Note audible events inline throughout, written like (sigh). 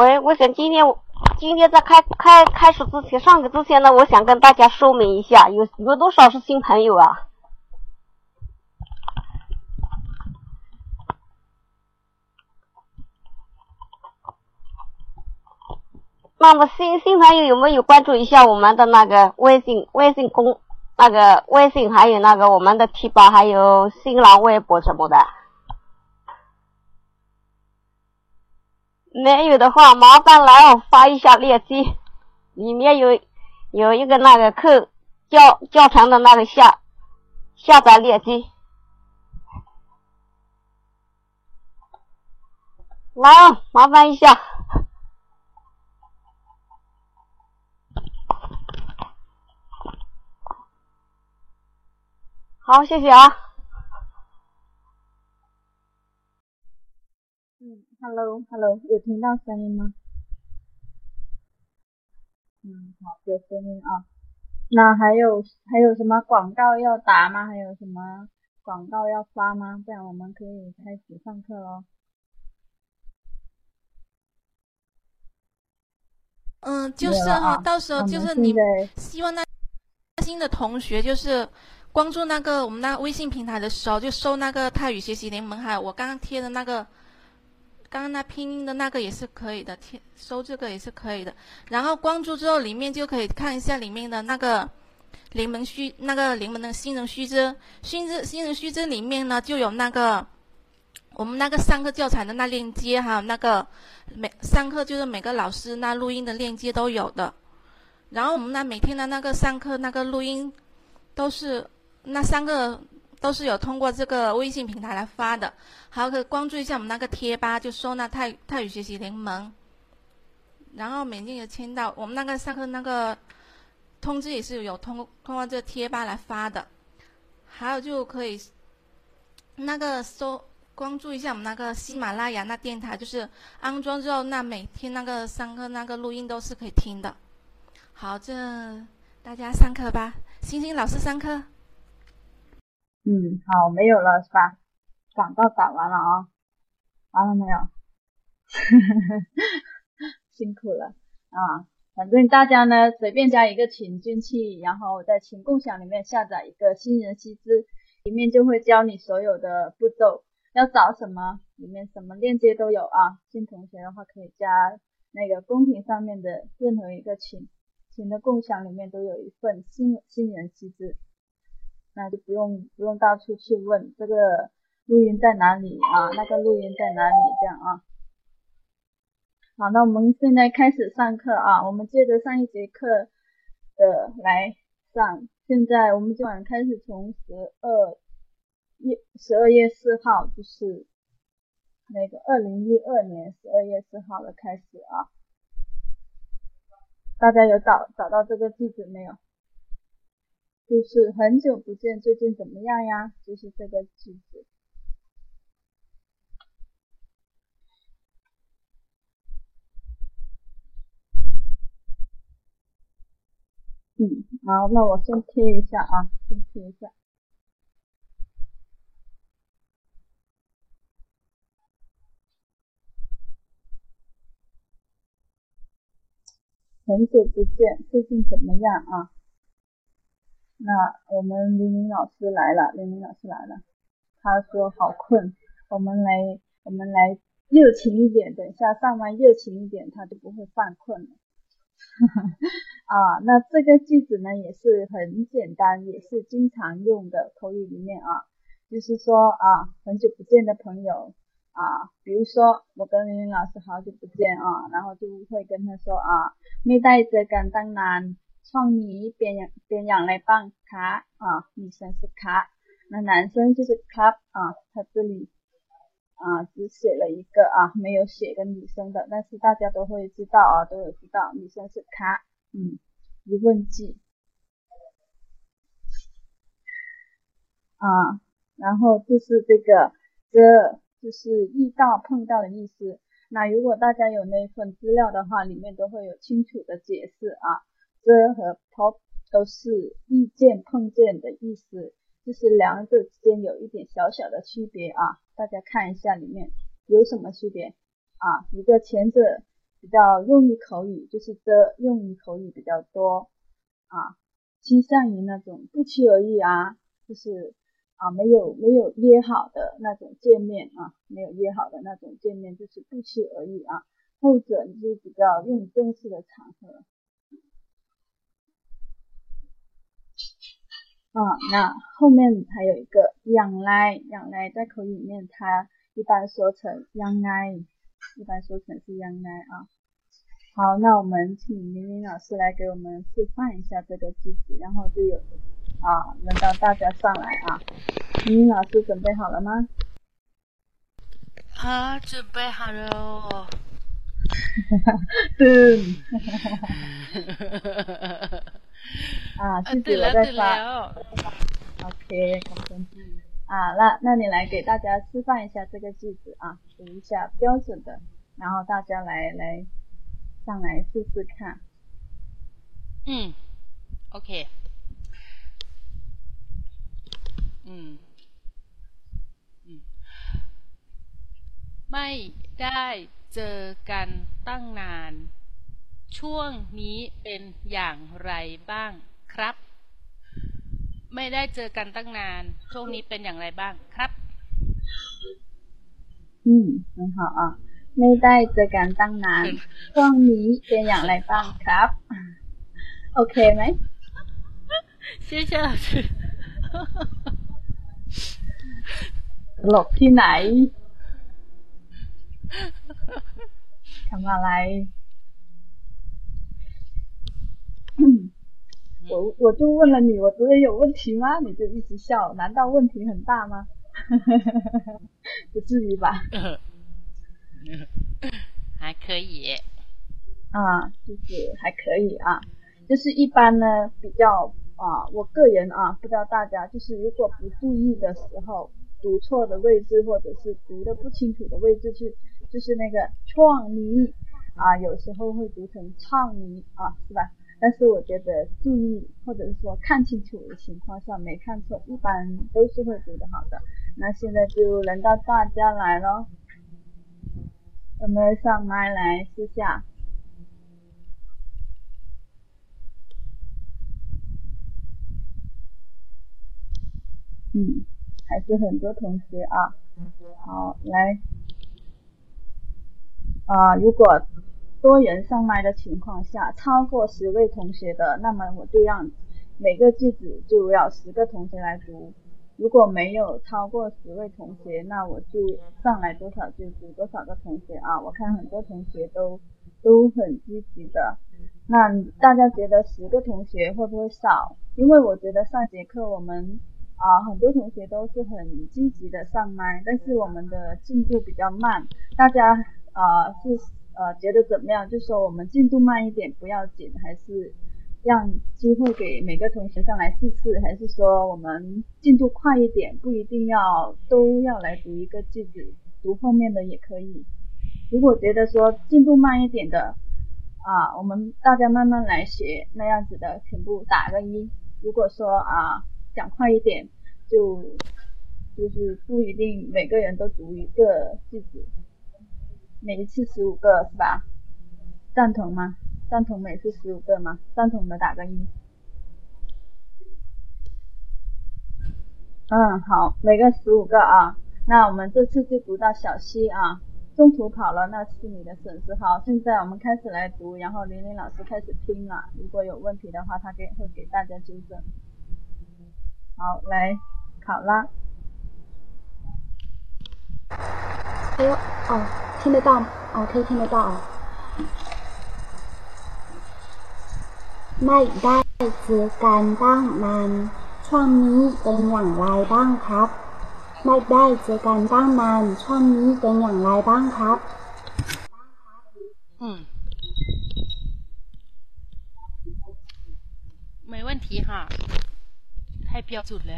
喂，我想今天今天在开开开始之前上课之前呢，我想跟大家说明一下，有有多少是新朋友啊？那么新新朋友有没有关注一下我们的那个微信微信公那个微信，还有那个我们的贴吧，还有新浪微博什么的？没有的话，麻烦来我发一下链接，里面有有一个那个课教教程的那个下下载链接，来啊，麻烦一下。好，谢谢啊。嗯，Hello，Hello，有听到声音吗？嗯，好，有声音啊。那还有还有什么广告要打吗？还有什么广告要发吗？这样我们可以开始上课喽。嗯，就是哈，到时候就是你希望那新的同学就是。关注那个我们那微信平台的时候，就搜那个泰语学习联盟，还有我刚刚贴的那个，刚刚那拼音的那个也是可以的，贴搜这个也是可以的。然后关注之后，里面就可以看一下里面的那个联盟须那个联盟的新人须知，新知新人须知里面呢就有那个我们那个上课教材的那链接，还有那个每上课就是每个老师那录音的链接都有的。然后我们那每天的那个上课那个录音都是。那三个都是有通过这个微信平台来发的，还有可以关注一下我们那个贴吧，就说那泰泰语学习联盟。然后每天有签到，我们那个上课那个通知也是有通通过这个贴吧来发的。还有就可以那个搜关注一下我们那个喜马拉雅那电台，就是安装之后，那每天那个上课那个录音都是可以听的。好，这大家上课吧，星星老师上课。嗯，好，没有了是吧？广告打完了啊，完了没有？(laughs) 辛苦了啊！反正大家呢，随便加一个群进去，然后在群共享里面下载一个新人须知，里面就会教你所有的步骤，要找什么，里面什么链接都有啊。新同学的话可以加那个公屏上面的任何一个群，群的共享里面都有一份新新人须知。那就不用不用到处去问这个录音在哪里啊，那个录音在哪里这样啊。好，那我们现在开始上课啊，我们接着上一节课的来上。现在我们今晚开始从十二月十二月四号，就是那个二零一二年十二月四号的开始啊。大家有找找到这个句子没有？就是很久不见，最近怎么样呀？就是这个句子。嗯，好，那我先贴一下啊，先贴一下。很久不见，最近怎么样啊？那我们玲玲老师来了，玲玲老师来了，他说好困，我们来我们来热情一点，等一下上完热情一点，他就不会犯困了。(laughs) 啊，那这个句子呢也是很简单，也是经常用的口语里面啊，就是说啊，很久不见的朋友啊，比如说我跟玲玲老师好久不见啊，然后就会跟他说啊，没带着干当创意边养边养来棒卡啊，女生是卡，那男生就是 cup 啊，他这里啊只写了一个啊，没有写个女生的，但是大家都会知道啊，都有知道女生是卡，嗯，疑问句啊，然后就是这个这就是遇到碰到的意思。那如果大家有那份资料的话，里面都会有清楚的解释啊。这和 pop 都是遇见、碰见的意思，就是两者之间有一点小小的区别啊。大家看一下里面有什么区别啊？一个前者比较用于口语，就是的用于口语比较多啊，倾向于那种不期而遇啊，就是啊没有没有约好的那种见面啊，没有约好的那种见面就是不期而遇啊，后者你就比较用正式的场合。啊，那后面还有一个养来，养来在口语里面，它一般说成养来，一般说成是养来啊。好，那我们请明明老师来给我们示范一下这个句子，然后就有啊，轮到大家上来啊。明明老师准备好了吗？啊，准备好了哦。(laughs) (laughs) 啊，句子我在发。OK，好的。啊，那那你来给大家示范一下这个句子啊，读一下标准的，然后大家来来上来试试看。嗯，OK。嗯嗯ไม่ได้เจอกันตั้งนาน ช่วงนี้เป็นอย่างไรบ้างครับ ไม่ได้เจอกันตั้งนาน ช่วงนี้เป็นอย่างไรบ้างครับอืมนะคะไม่ได้เจอกันตั้งนาน ช่วงนี้เป็นอย่างไรบ้างครับ โอเคไหมชื่อเชื่อหลบที่ไหนทำอะไร 我我就问了你，我读的有问题吗？你就一直笑，难道问题很大吗？(laughs) 不至于吧？(laughs) 还可以啊，就是还可以啊，就是一般呢比较啊，我个人啊，不知道大家就是如果不注意的时候，读错的位置或者是读的不清楚的位置，是就是那个创泥啊，有时候会读成创泥啊，是吧？但是我觉得注意或者是说看清楚的情况下没看错，一般都是会读的好的。那现在就轮到大家来了，有没有上麦来试下？嗯，还是很多同学啊。好，来啊，如果。多人上麦的情况下，超过十位同学的，那么我就让每个句子就要十个同学来读。如果没有超过十位同学，那我就上来多少就读多少个同学啊。我看很多同学都都很积极的。那大家觉得十个同学会不会少？因为我觉得上节课我们啊很多同学都是很积极的上麦，但是我们的进度比较慢。大家啊是。呃，觉得怎么样？就说我们进度慢一点不要紧，还是让机会给每个同学上来试试，还是说我们进度快一点，不一定要都要来读一个句子，读后面的也可以。如果觉得说进度慢一点的啊，我们大家慢慢来学那样子的，全部打个一。如果说啊讲快一点，就就是不一定每个人都读一个句子。每一次十五个是吧？赞同吗？赞同每次十五个吗？赞同的打个一。嗯，好，每个十五个啊。那我们这次就读到小溪啊，中途跑了那是你的损失。好，现在我们开始来读，然后玲玲老师开始听了，如果有问题的话，他给会给大家纠正。好，来考拉 啦。哎呦，哦。听得到哦，可以听得到哦。ไม่ได้เจอกันตั้งนานช่วงนี้เป็นอย่างไรบ้างครับไม่ได้เจอกันตั้งนานช่วงนี้เป็นอย่างไรบ้างครับ嗯，没问题哈，太标准了。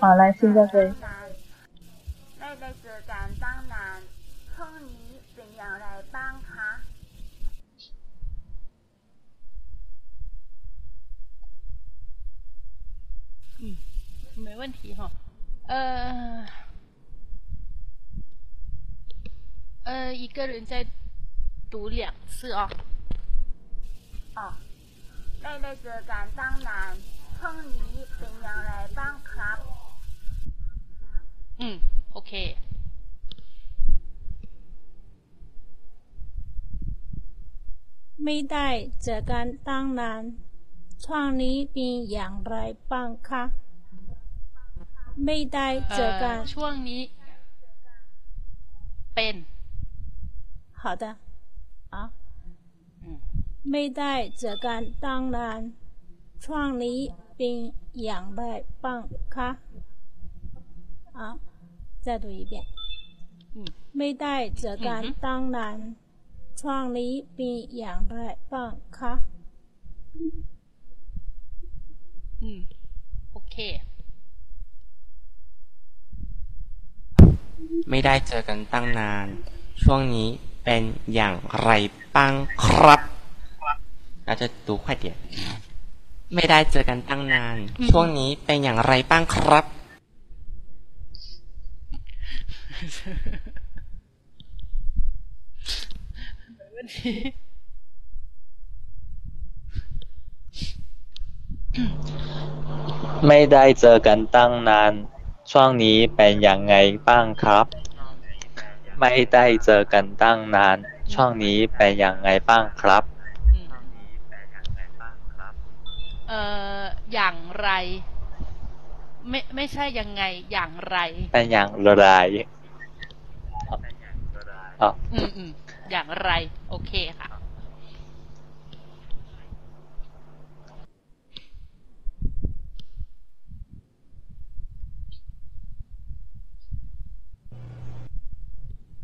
好，来，现在可以。问题哈。呃，呃，一个人再读两次哦。哦，ไม่ได้เจอกันตั้งนานช่วงนี้เป็นอย่างไรบ้างครับ 嗯，OK。ไม่ได้เจอกันตั้งนานช่วงนี้เป็นอย่างไรบ้างคะ ไม่ได้เจอกันช่วงนี้ เป็น好的啊ไม่ได้เจอกันตั้งนานช่วงนี้เป็นอย่างไรบ้างคะ啊再读一遍ไม่ได้เจอกันตั้งนานช่วงนี้เป็นอย่างไรบ้างคะอืม โอเค ไม่ได้เจอกันตั้งนาน ช่วงนี้เป็นอย่างไรบ้างครับเราจะดู快点ไม่ได้เจอกันตั้งนาน ช่วงนี้เป็นอย่างไรบ้างครับ ไม่ได้เจอกันตั้งนาน ช่วงนี้เป็นอย่างไงบ้างครับ ไม่ได้เจอกันตั้งนาน ช่วงนี้เป็นอย่างไงบ้างครับ เอ่อ อย่างไร ไม่ไม่ใช่ยังไง อย่างไร เป็นอย่างไรอ๋ออืมอืมอย่างไร โอเคค่ะ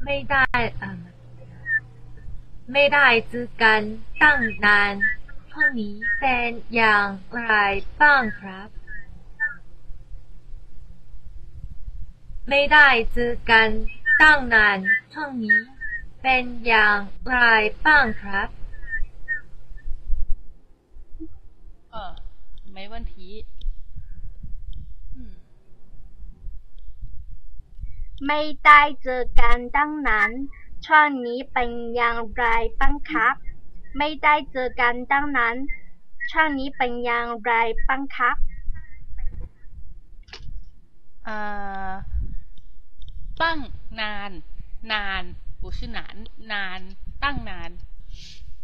ไม่ได้ไม่ได้เจอกันตั้งนานช่วงนี้เป็นอย่างไรบ้างครับ ไม่ได้เจอกันตั้งนานช่วงนี้เป็นอย่างไรบ้างครับเออไม่问题 ไม่ได้เจอกันตั้งนานช่วงนี้เป็นอย่างไรบ้างครับ ไม่ได้เจอกันตั้งนานช่วงนี้เป็นอย่างไรบ้างครับอ่าตั้งนาน นาน不是นานนาน ตั้งนาน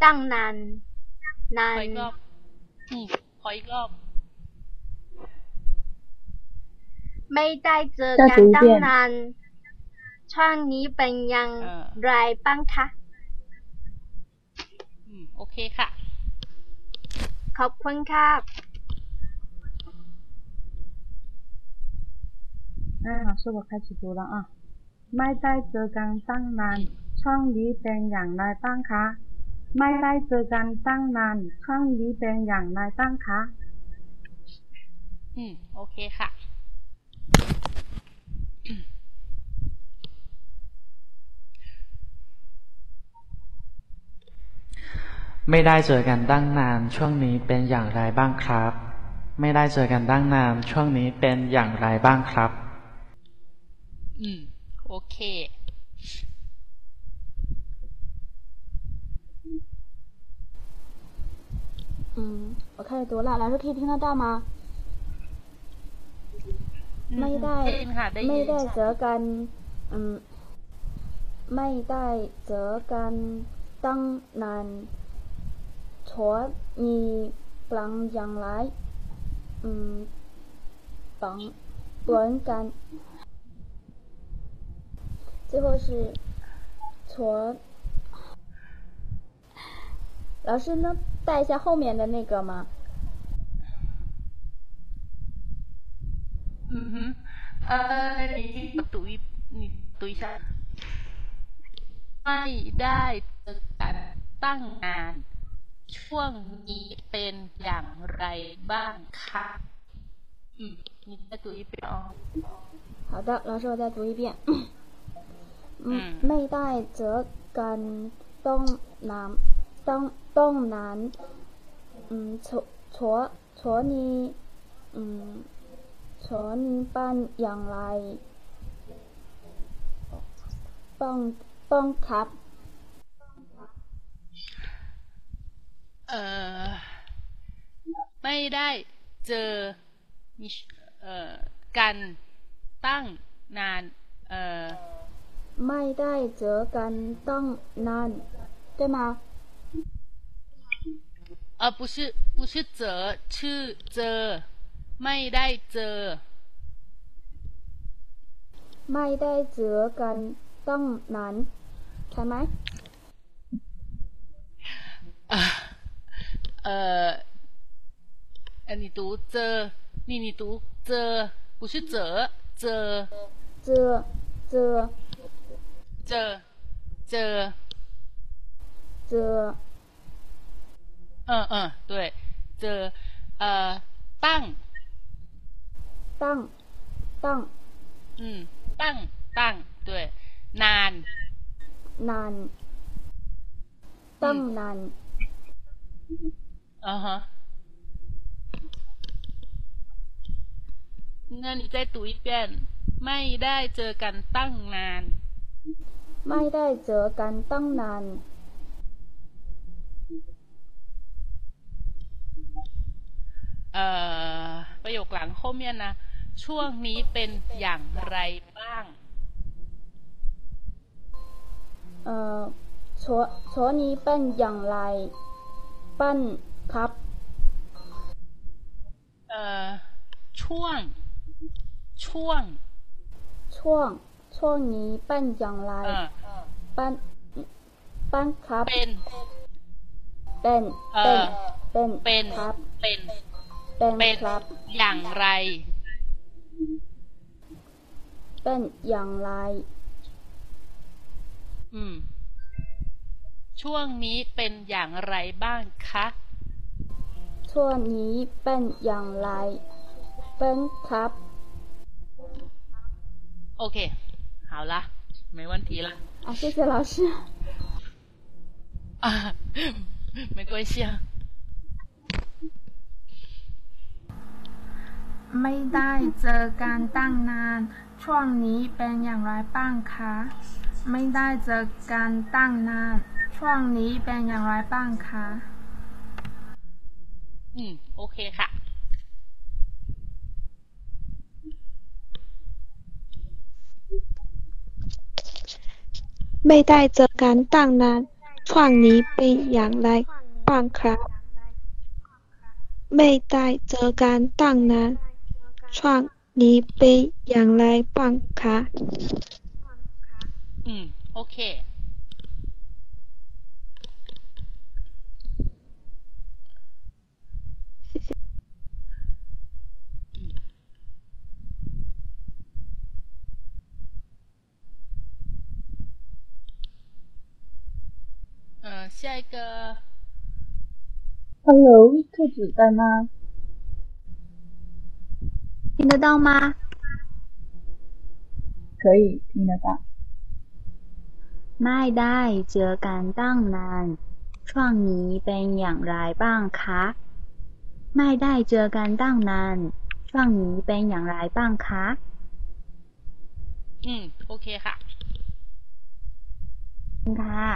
ตั้งนาน นานขออีกรอบขออีกรอบไม่ได้เจอกันตั้งนาน ช่วงนี้เป็นยังไรบ้างคะอืมโอเคค่ะ ขอบคุณค่ะอ่า老师我开始读了啊ไม่ได้เจอกันตั้งนาน ช่องนี้เป็นอย่างไรบ้างคะ ไม่ได้เจอกันตั้งนาน ช่องนี้เป็นอย่างไรบ้างคะ อืม โอเคค่ะ ไม่ได้เจอกันตั้งนาน ช่วงนี้เป็นอย่างไรบ้างครับ ไม่ได้เจอกันตั้งนาน ช่วงนี้เป็นอย่างไรบ้างครับ อืม โอเค嗯，我开始读了，老师可以听得到吗？ไม่ได้ไม่ได้เจอกันอืมไม่ได้เจอกันตั้งนาน 错，你帮将来，嗯，帮乱干，最后是错。老师能带一下后面的那个吗？嗯哼，呃，你读一，你读一下。ไม่ได้เจอกันตั้งนาน ช่วงนี้เป็นอย่างไรบ้างคะอืม你再读一遍哦 好的，老师，我再读一遍。嗯，ไม่ได้เจอกันต้องน้ำต้องต้องนานอืมชัวชัวชัวนี้อืมชัวนี้เป็นอย่างไรป้องป้องครับ เอ่อไม่ได้เจอมีเอ่อกันตั้งนานเอ่อไม่ได้เจอกันตั้งนาน对吗呃不是不是เจอชื่อเจอไม่ได้เจอไม่ได้เจอกันตั้งนานใช่ไหม 呃，呃，你读这，你你读这，不是这这这这这这这，嗯嗯，对，这呃，棒棒棒，嗯，棒棒，对，难难。棒难。嗯哼那你再读一遍ไม่ได้เจอกันตั้งนาน ไม่ได้เจอกันตั้งนานเอ่อประโยคหลัง后面นะช่วงนี้เป็นอย่างไรบ้างเอ่อช่วช่วงนี้เป็นอย่างไรปั้น ครับ เอ่อ ช่วง ช่วง ช่วง ช่วงนี้เป็นอย่างไร เป็น เป็นครับเป็นเป็น เป็น เป็น เป็นครับ เป็น เป็นครับ อย่างไร เป็นอย่างไร อืมช่วงนี้เป็นอย่างไรบ้างคะ ช่วงนี้เป็นอย่างไร เป็นครับ，OK，好啦，没问题了。啊，谢谢老师。啊，没关系啊。ไม่ได้เจอกันตั้งนาน ช่วงนี้เป็นอย่างไรบ้างคะ ไม่ได้เจอกันตั้งนาน ช่วงนี้เป็นอย่างไรบ้างคะ อืม โอเคค่ะ ไม่ได้เจอกันตั้งนานช่วงนี้เป็นอย่างไรบ้างครับ ไม่ได้เจอกันตั้งนานช่วงนี้เป็นอย่างไรบ้างคะ อืม โอเค 下一个，Hello，兔子在吗？听得到吗？可以听得到。ไม่ได้เจอกันตั้งนานช่วงนี้เป็นอย่างไรบ้างคะไม่ได้เจอกันตั้งนานช่วงนี้เป็นอย่างไรบ้างคะอืมโอเคค่ะค่ะ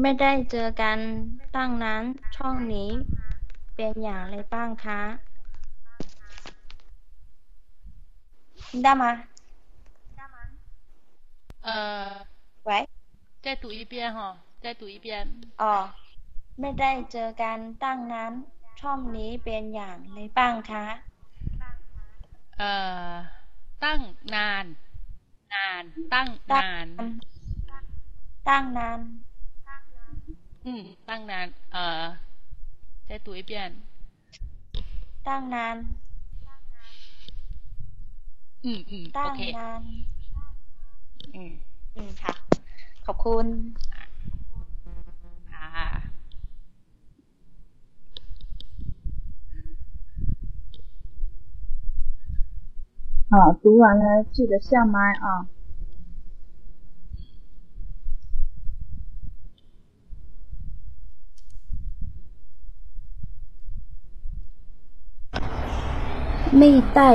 ไม่ได้เจอกันตั้งนั้นช่องนี้เป็นอย่างไรบ้างคะได้ไหมเอ่อ喂再读一遍哈再读一遍อ๋อไม่ได้เจอกันตั้งนั้นช่องนี้เป็นอย่างไรบ้างคะเอ่อ นาน ตั้งนาน ตั้งนาน อืม ตั้งนาน เออใช้ตัวอีเปียนตั้งนาน อืมอืมตั้งนาน อืม อืม ค่ะ ขอบคุณ อ่า 好，读完了记得下麦啊。ไม่ได้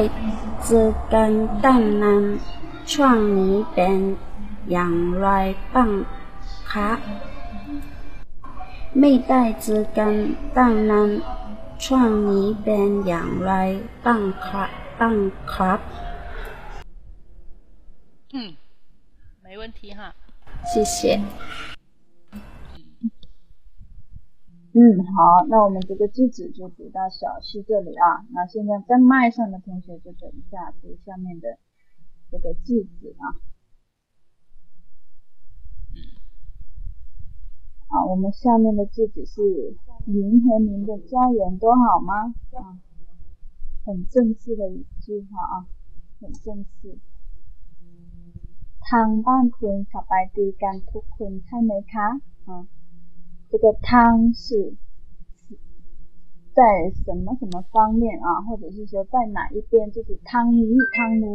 จะ边养来แต่ฉัน蛋วนห边养来ป卡ย่ 嗯没问题哈。谢谢。嗯好那我们这个句子就读到小溪这里啊。那现在在麦上的同学就等一下读下面的这个句子啊。啊我们下面的句子是您和您的家人都好吗？啊很正式的一句话啊很正式。ทางบ้านคุณสบายดีกันทุกคนใช่ไหมคะ啊。这个汤是在什么什么方面啊，或者是说在哪一边，就是汤尼汤奴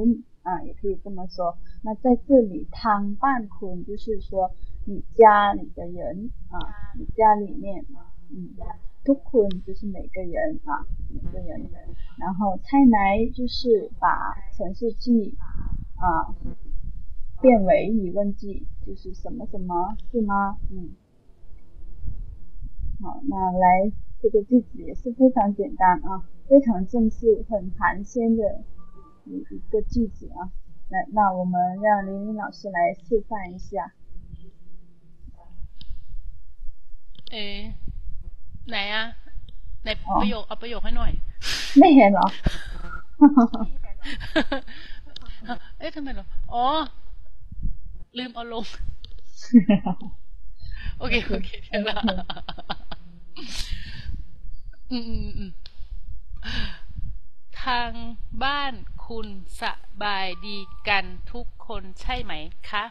啊，也可以这么说。那在这里汤半坤就是说你家里的人啊，你家里面，嗯，ทุกคน就是每个人啊，每个人。然后菜来就是把陈述句啊 变为疑问句，就是什么什么是吗？嗯。好，那来这个句子也是非常简单啊，非常正式、很寒暄的一一个句子啊。来，那我们让玲玲老师来示范一下。诶，ไหนอ่ะไหนประโยคเอาประโยคให้หน่อย ไม่เห็นเหรอเอ๊ะทำไมเหรออ๋อ ลืมเอาลงโอเคโอเคเดี๋ยวละอืมอืมทางบ้านคุณสบายดีกันทุกคนใช่ไหมคะ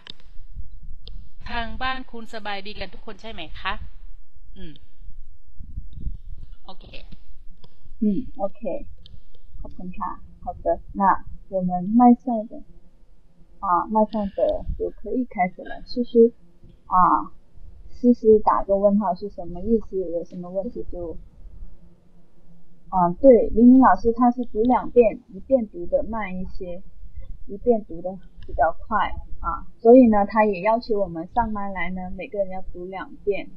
ทางบ้านคุณสบายดีกันทุกคนใช่ไหมคะ อืม โอเค 嗯，OK，ขอบคุณค่ะ好的，那我们麦上的 啊，麦上的就可以开始了，叔叔啊。思思打个问号是什么意思？有什么问题就，啊，对，林林老师他是读两遍，一遍读的慢一些，一遍读的比较快啊，所以呢，他也要求我们上麦来呢，每个人要读两遍，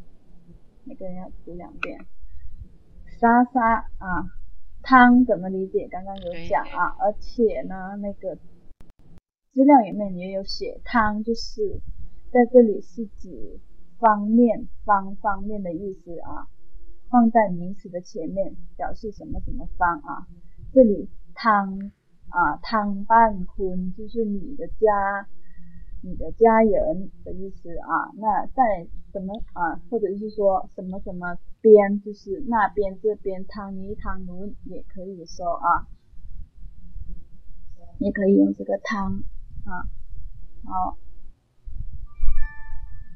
每个人要读两遍。莎莎啊，汤怎么理解？刚刚有讲啊，而且呢，那个资料里面也有写，汤就是在这里是指。方面方方面的意思啊，放在名词的前面，表示什么什么方啊。这里汤啊汤半坤就是你的家，你的家人的意思啊。那在什么啊，或者是说什么什么边，就是那边这边汤尼汤奴也可以说啊，也可以用这个汤啊。好，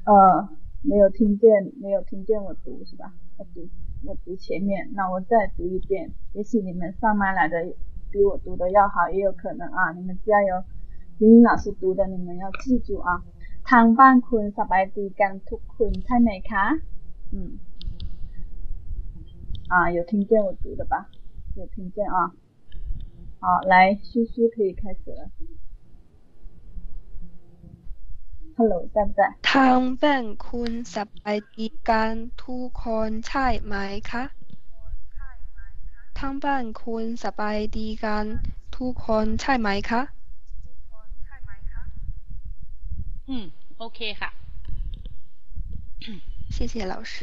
呃。没有听见，没有听见我读是吧？我读，我读前面，那我再读一遍。也许你们上麦来的比我读的要好，也有可能啊。你们加油，玲玲老师读的你们要记住啊。ทางบ้านคุณสบายดีกันทุกคนใช่ไหมคะ嗯，啊，有听见我读的吧？有听见啊？好，来，叔叔可以开始了。 Hello，在不在？ทางบ้านคุณสบายดีกันทุกคนใช่ไหมคะทางบ้านคุณสบายดีกันทุกคนใช่ไหมคะอืมโอเคค่ะ谢谢老师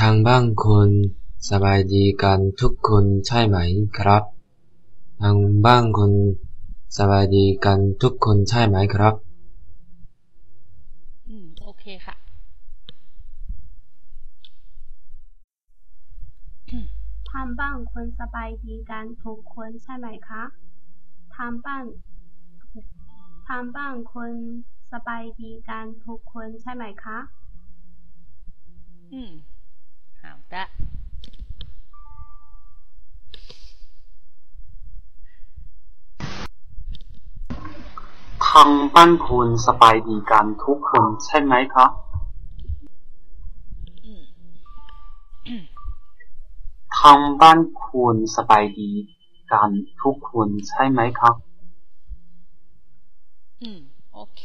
ทางบ้านคุณ สบายดีกันทุกคนใช่ไหมครับ ทางบ้านคุณสบายดีกันทุกคนใช่ไหมครับ อืม โอเคค่ะ ทางบ้านคุณสบายดีกันทุกคนใช่ไหมคะ ทางบ้าน ทางบ้านคุณสบายดีกันทุกคนใช่ไหมคะ อืม好的。 ทางบ้านคุณสบายดีกันทุกคนใช่ไหมครับทางบ้านคุณสบายดีกันทุกคนใช่ไหมครับ อืม โอเค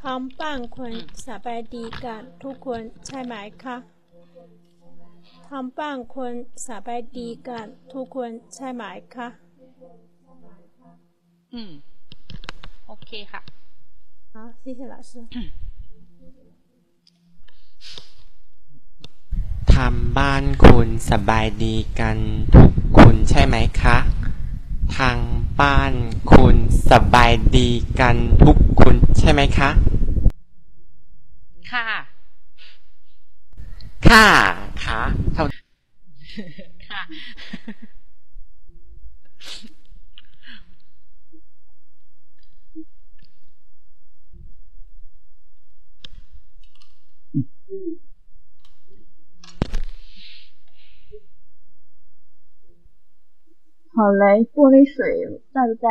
ทำบ้านคนสบายดีกันทุกคนใช่ไหมคะ ทำบ้านคนสบายดีกันทุกคนใช่ไหมคะอืมโอเคค่ะ好谢谢老师ทำบ้านคุณสบายดีกันทุกคนใช่ไหมคะ ทางบ้านคุณสบายดีกันทุกคนใช่ไหมคะ ค่ะ ค่ะ ค่ะเท่า(laughs) ค่ะ好嘞，玻璃水在不在？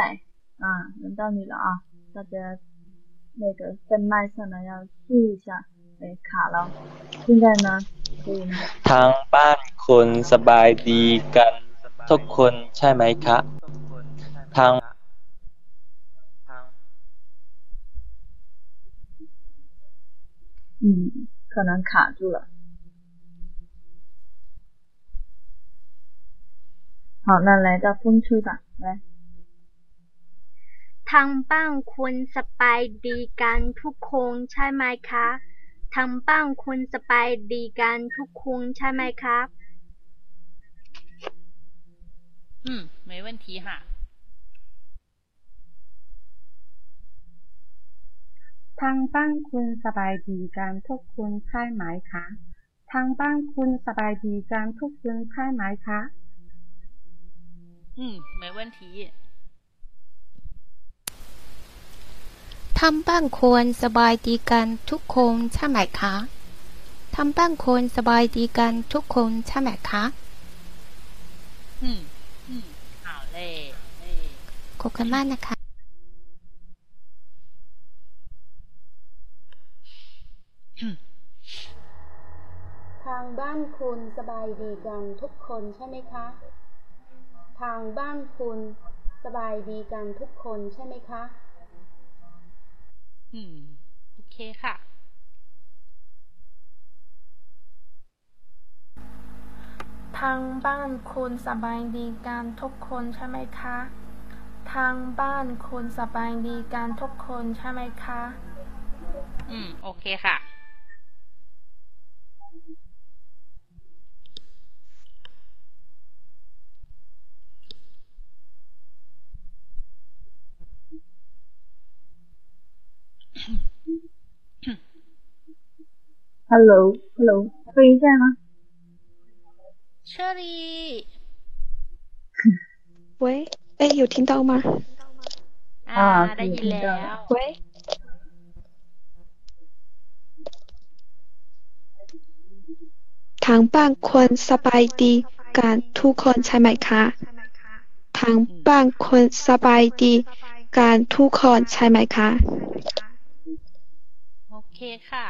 啊，轮到你了啊！大家那个在麦上呢要注意一下，哎，卡了。现在呢，可以吗？ ทางบ้านคุณสบายดีกันทุกคนใช่ไหมคะทาง嗯，可能卡住了。好，那来到风吹吧，来。ทางบ้านคุณสบายดีกันทุกคนใช่ไหมคะ ทางบ้านคุณสบายดีกันทุกคนใช่ไหมครับอืม没问题哈ทางบ้านคุณสบายดีกันทุกคนใช่ไหมคะทางบ้านคุณสบายดีกันทุกคนใช่ไหมคะ嗯，没问题。 ทำบ้านควรสบายดีกันทุกคนใช่ไหมคะ ทำบ้านควรสบายดีกันทุกคนใช่ไหมคะอืมอืม好嘞ขอบคุณมากนะคะ ทางบ้านคุณสบายดีกันทุกคนใช่ไหมคะ ทางบ้านคุณสบายดีกันทุกคนใช่ไหมคะ อืม โอเคค่ะ ทางบ้านคุณสบายดีกันทุกคนใช่ไหมคะ ทางบ้านคุณสบายดีกันทุกคนใช่ไหมคะ อืม โอเคค่ะ ，Hello，Hello，飞在吗？这里。喂，哎，有听到吗？啊，ได้ยินแล้ว。喂。ทางบ้านคนสบายดีกันทุกคนใช่ไหมคะทางบ้านคนสบายดีกันทุกคนใช่ไหมคะ เคค่ะ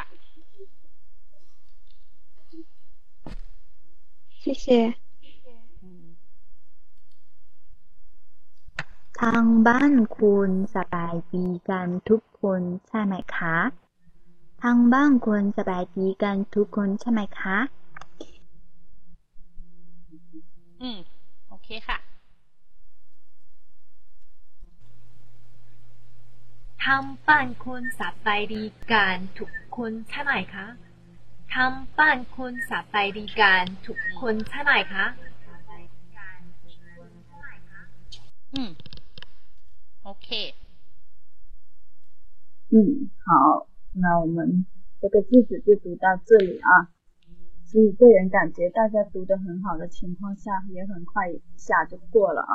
谢谢ทางบ้านคุณสบายดีกันทุกคนใช่ไหมคะ ทางบ้านคุณสบายดีกันทุกคนใช่ไหมคะ อืม โอเคค่ะ ทำบ้านคุณสบายดีกันทุกคนใช่ไหมคะทำบ้านคุณสบายดีกันทุกคนใช่ไหมคะอืมโอเค嗯，好，那我们这个句子就读到这里啊。所以个人感觉大家读得很好的情况下，也很快一下就过了啊。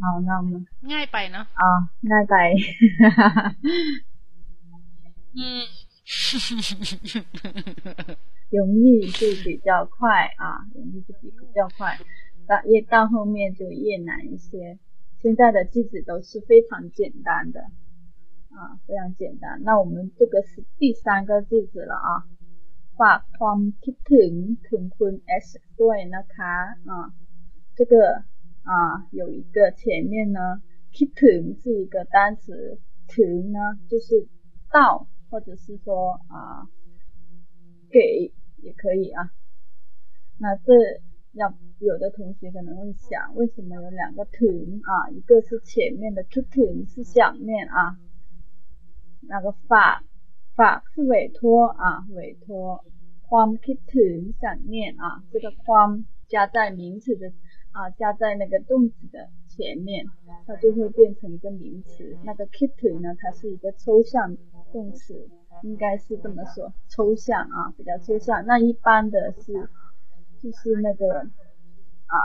เอานำง่ายไปเนาะอ๋อง่ายไปอืม容易是比较快啊，容易是比比较快，到越到后面就越难一些。现在的句子都是非常简单的啊，非常简单。那我们这个是第三个句子了啊。ฝากความคิดถึงถึงคุณ S ด้วยนะคะ啊，这个 啊有一个前面呢 kitten 是一个单词 to 呢就是到或者是说啊给也可以啊。那这要有的同学可能会想为什么有两个 to 啊一个是前面的 to do 是想念啊那个法法是委托啊委托 quam kitten 想念啊这个框加在名词的啊，加在那个动词的前面，它就会变成一个名词。那个 k i t 呢，它是一个抽象动词，应该是这么说，抽象啊，比较抽象。那一般的是，就是那个啊，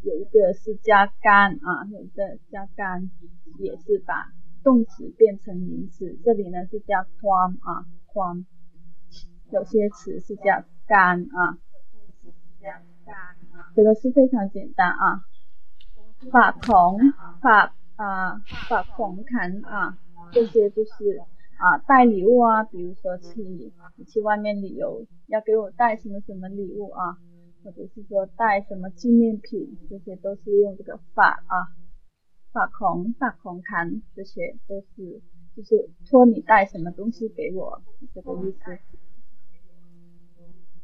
有一个是加干啊，有一个加干，也是把动词变成名词。这里呢是加 quam 啊，quam，有些词是加干啊。加干这个是非常简单啊。法同法啊，法同坎啊，这些就是啊，带礼物啊，比如说去你去外面旅游，要给我带什么什么礼物啊，或者是说带什么纪念品，这些都是用这个法啊，法同法同坎，这些都是就是托你带什么东西给我这个意思。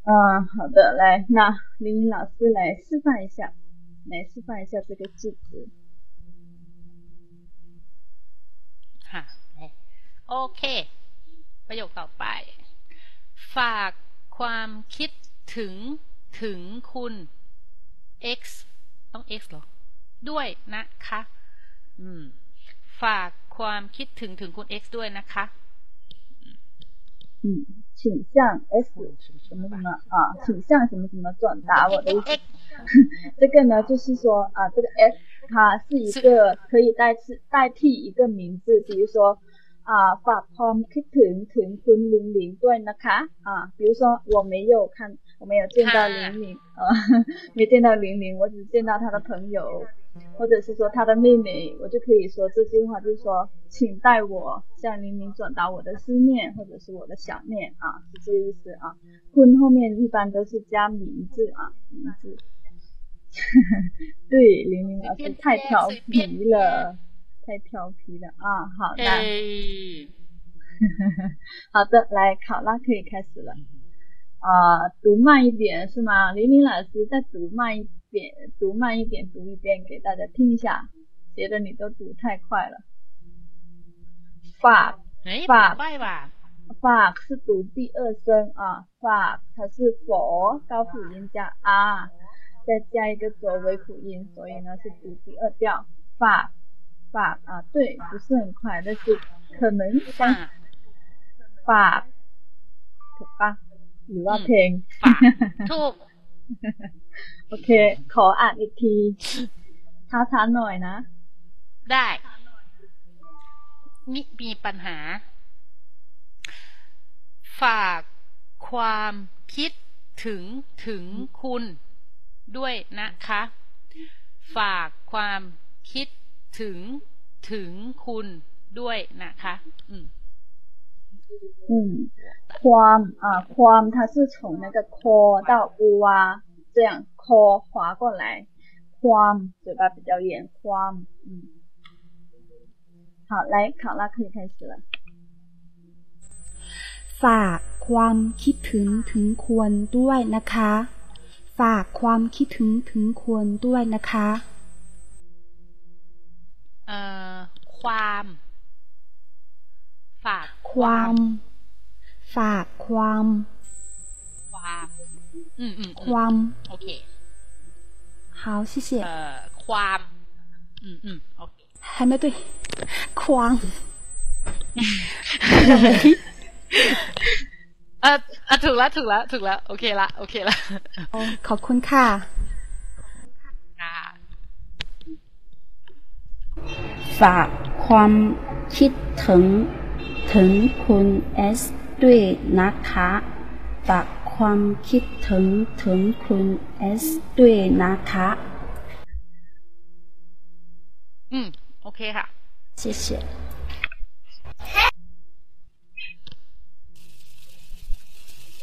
嗯，好的，来，那林林老师来示范一下，来示范一下这个句子。ค่ะโอเค ประโยคต่อไป ฝากความคิดถึงถึงคุณ x ต้อง x หรอ ด้วยนะคะ อืม ฝากความคิดถึงถึงคุณ x ด้วยนะคะ 嗯，请向 S 什么什么啊，请向什么什么转达我的意思。(laughs) 这个呢，就是说啊，这个 S 它是一个可以代替代替一个名字，比如说啊，ฝากความคิดถึงถึงคุณลิงลิงด้วยนะคะ啊，比如说我没有看，我没有见到玲玲啊，(laughs) 没见到玲玲，我只见到他的朋友。 或者是说他的妹妹，我就可以说这句话，就是说，请代我向玲玲转达我的思念，或者是我的想念啊，是这个意思啊。婚后面一般都是加名字啊，名字。(laughs) 对，玲玲老师太调皮了，太调皮了啊。好的，(laughs) 好的，来考拉可以开始了。啊，读慢一点是吗？玲玲老师再读慢一。点读慢一点读一遍给大家听一下。觉得你都读太快了。法法快吧。法是读第二声啊。法它是佛高辅音加 r 再加一个左尾辅音所以呢是读第二调。法法啊对不是很快但是可能发发吧 you are ten รือว่าเพลงถูกโอเค ขออ่านอีกทีช้าๆหน่อยนะ ได้มีมีปัญหา ฝากความคิดถึงถึงคุณด้วยนะคะ ฝากความคิดถึงถึงคุณด้วยนะคะ อืม嗯，ความ啊ความ它是从那个 k 到 u 啊， 这样 k 滑过来，ความ嘴巴比较严，ความ嗯，好，来考拉可以开始了。ฝากความคิดถึงถึงควรด้วยนะคะ ฝากความคิดถึงถึงควรด้วยนะคะเอ่อความฝากความ ฝากความ ความ อืมอืมความ โอเค好谢谢เอ่อความ อืมอืมโอเค还没对ความเออถูกแล้วถูกแล้วถูกแล้วโอเคละโอเคละขอบคุณค่ะ ฝากความคิดถึงถึงคุณเอสด้วยนะคะฝาก ความคิดถึงถึงคุณเอสด้วยนะคะ อืม โอเคค่ะ谢谢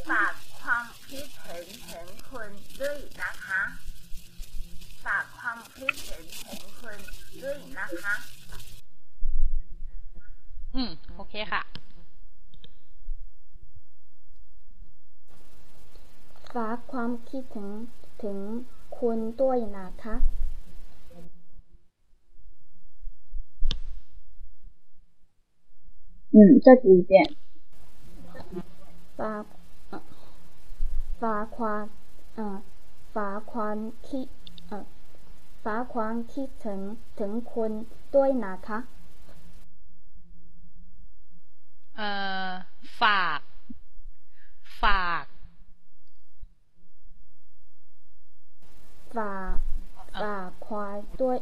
ฝากความคิดถึงถึงคุณด้วยนะคะฝากความคิดถึงถึงคุณด้วยนะคะ อืม โอเคค่ะ ฝากความคิดถึงถึงคุณด้วยนะคะ嗯，再读一遍。ฝากฝากความเอ่อฝากความคิดเอ่อฝากความคิดถึงถึงคุณด้วยนะคะ เอ่อ ฝาก ฝาก ฝากฝากความด้วย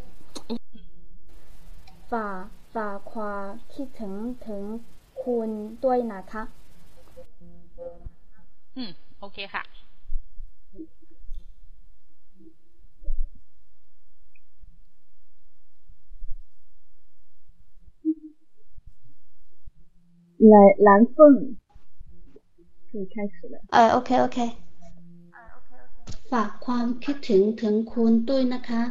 ฝากฝากความคิดถึงถึงคุณด้วยนะคะ อืม โอเคค่ะ来蓝凤，可以开始了。เอ ฝากความคิดถึงถึงคุณด้วยนะคะ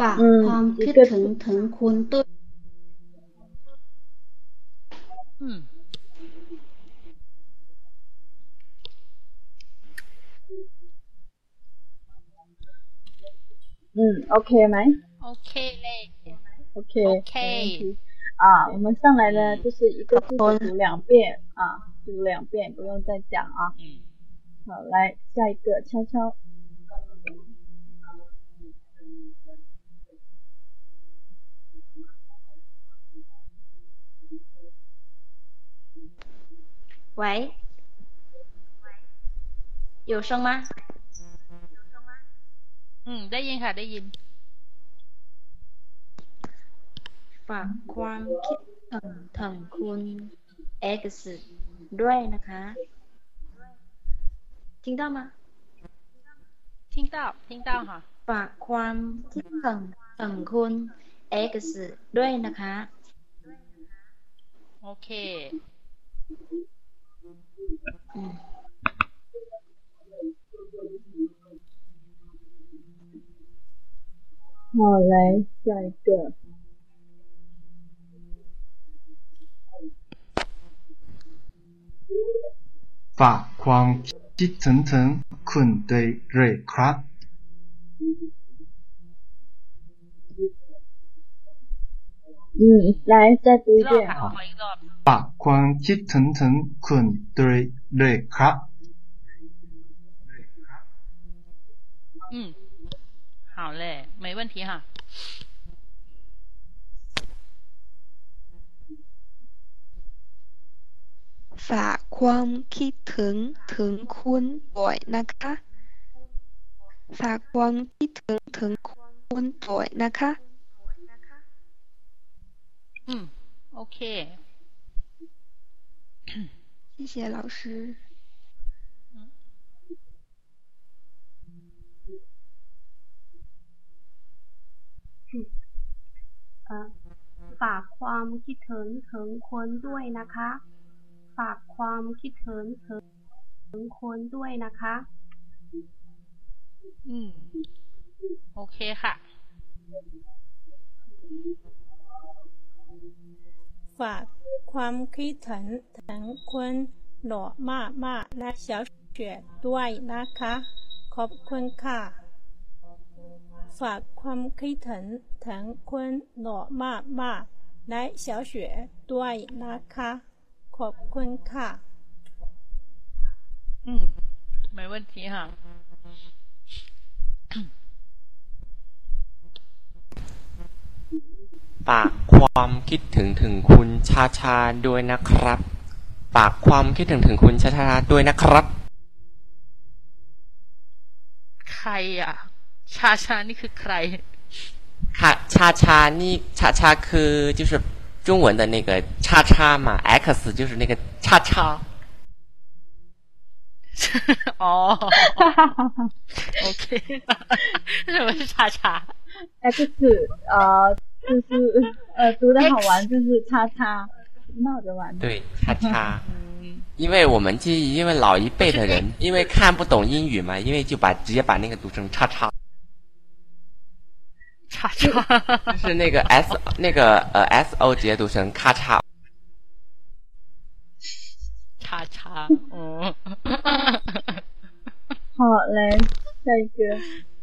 ฝากความคิดถึงถึงคุณด้วยอืม嗯，OK ไหม？OK 嘞。OK。OK。啊，我们上来呢，就是一个句子读两遍啊，读两遍，不用再讲啊。嗯。好，来下一个，悄悄。喂。有声吗？อืม ได้ยินค่ะ ได้ยิน ฝากความคิดถึงถึงคุณ X ด้วยนะคะ听到吗听到听到ค่ะฝากความคิดถึงถึงคุณ X ด้วยนะคะ โอเคอืม好，来下一个。 ฝากความคิดถึงถึงคุณด้วยเลยครับ嗯，来再读一遍。ฝากความคิดถึงถึงคุณด้วยเลยครับ嗯。好嘞，没问题哈。 ฝากความคิดถึงถึงคุณบ่อยนะคะ ฝากความคิดถึงถึงคุณบ่อยนะคะ嗯，OK。谢谢老师。ฝากความคิดถึงถึงคนด้วยนะคะ ฝากความคิดถึงถึงคนด้วยนะคะ อืม โอเคค่ะ ฝากความคิดถึงถึงคนหล่อมากมากและเสียวเฉียดด้วยนะคะ ขอบคุณค่ะ ฝากความคิดถึงถึงคนหล่อมากมากและเสียวเฉียดด้วยนะคะ ขอบคุณค่ะอืม没问题哈ฝากความคิดถึงถึงคุณชาชาด้วยนะครับ ฝากความคิดถึงถึงคุณชาชาด้วยนะครับ ค ใครอ่ะ ชาชานี่คือใครค่ะชาชานี่ชาชาคือ就是 中文的那个叉叉嘛，X 就是那个叉叉。(laughs) 哦，OK，什么是叉叉？X 呃，就是呃，读的好玩，就是叉叉，闹着玩。对，叉叉。因为我们就因为老一辈的人，因为看不懂英语嘛，因为就把直接把那个读成叉叉，叉叉，就是那个 S 那个呃 S O 直接读成咔嚓，叉叉，嗯，好来下一个，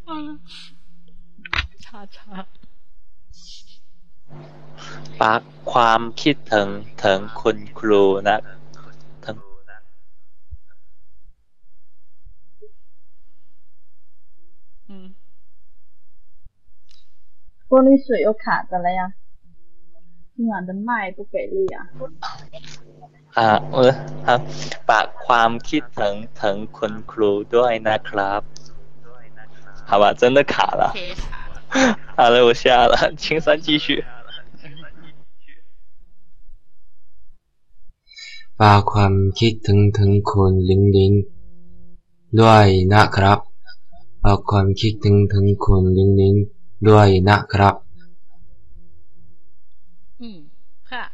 嗯，叉叉，ฝากความคิดถึงถึงคุณครูนะ 玻璃水又卡着了呀，今晚的麦不给力啊。อ่าเออครับฝากความคิดถึงถึงคุณครูด้วยนะครับ好吧真的卡了好了我下了青山继续ฝากความคิดถึงถึงคุณลิงลิงด้วยนะครับฝากความคิดถึงถึงคุณลิงลิง ด้วยนะครับ อืม ค่ะ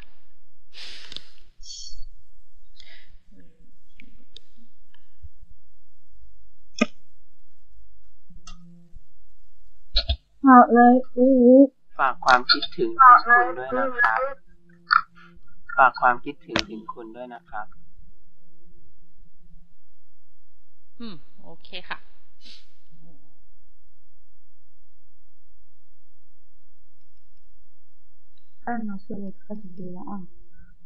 好เลยอู้ฝากความคิดถึงถึงคุณด้วยนะครับ ฝากความคิดถึงถึงคุณด้วยนะครับ อืม โอเคค่ะ อ่าเราสรุปก็จะดีแล้วอ่ะ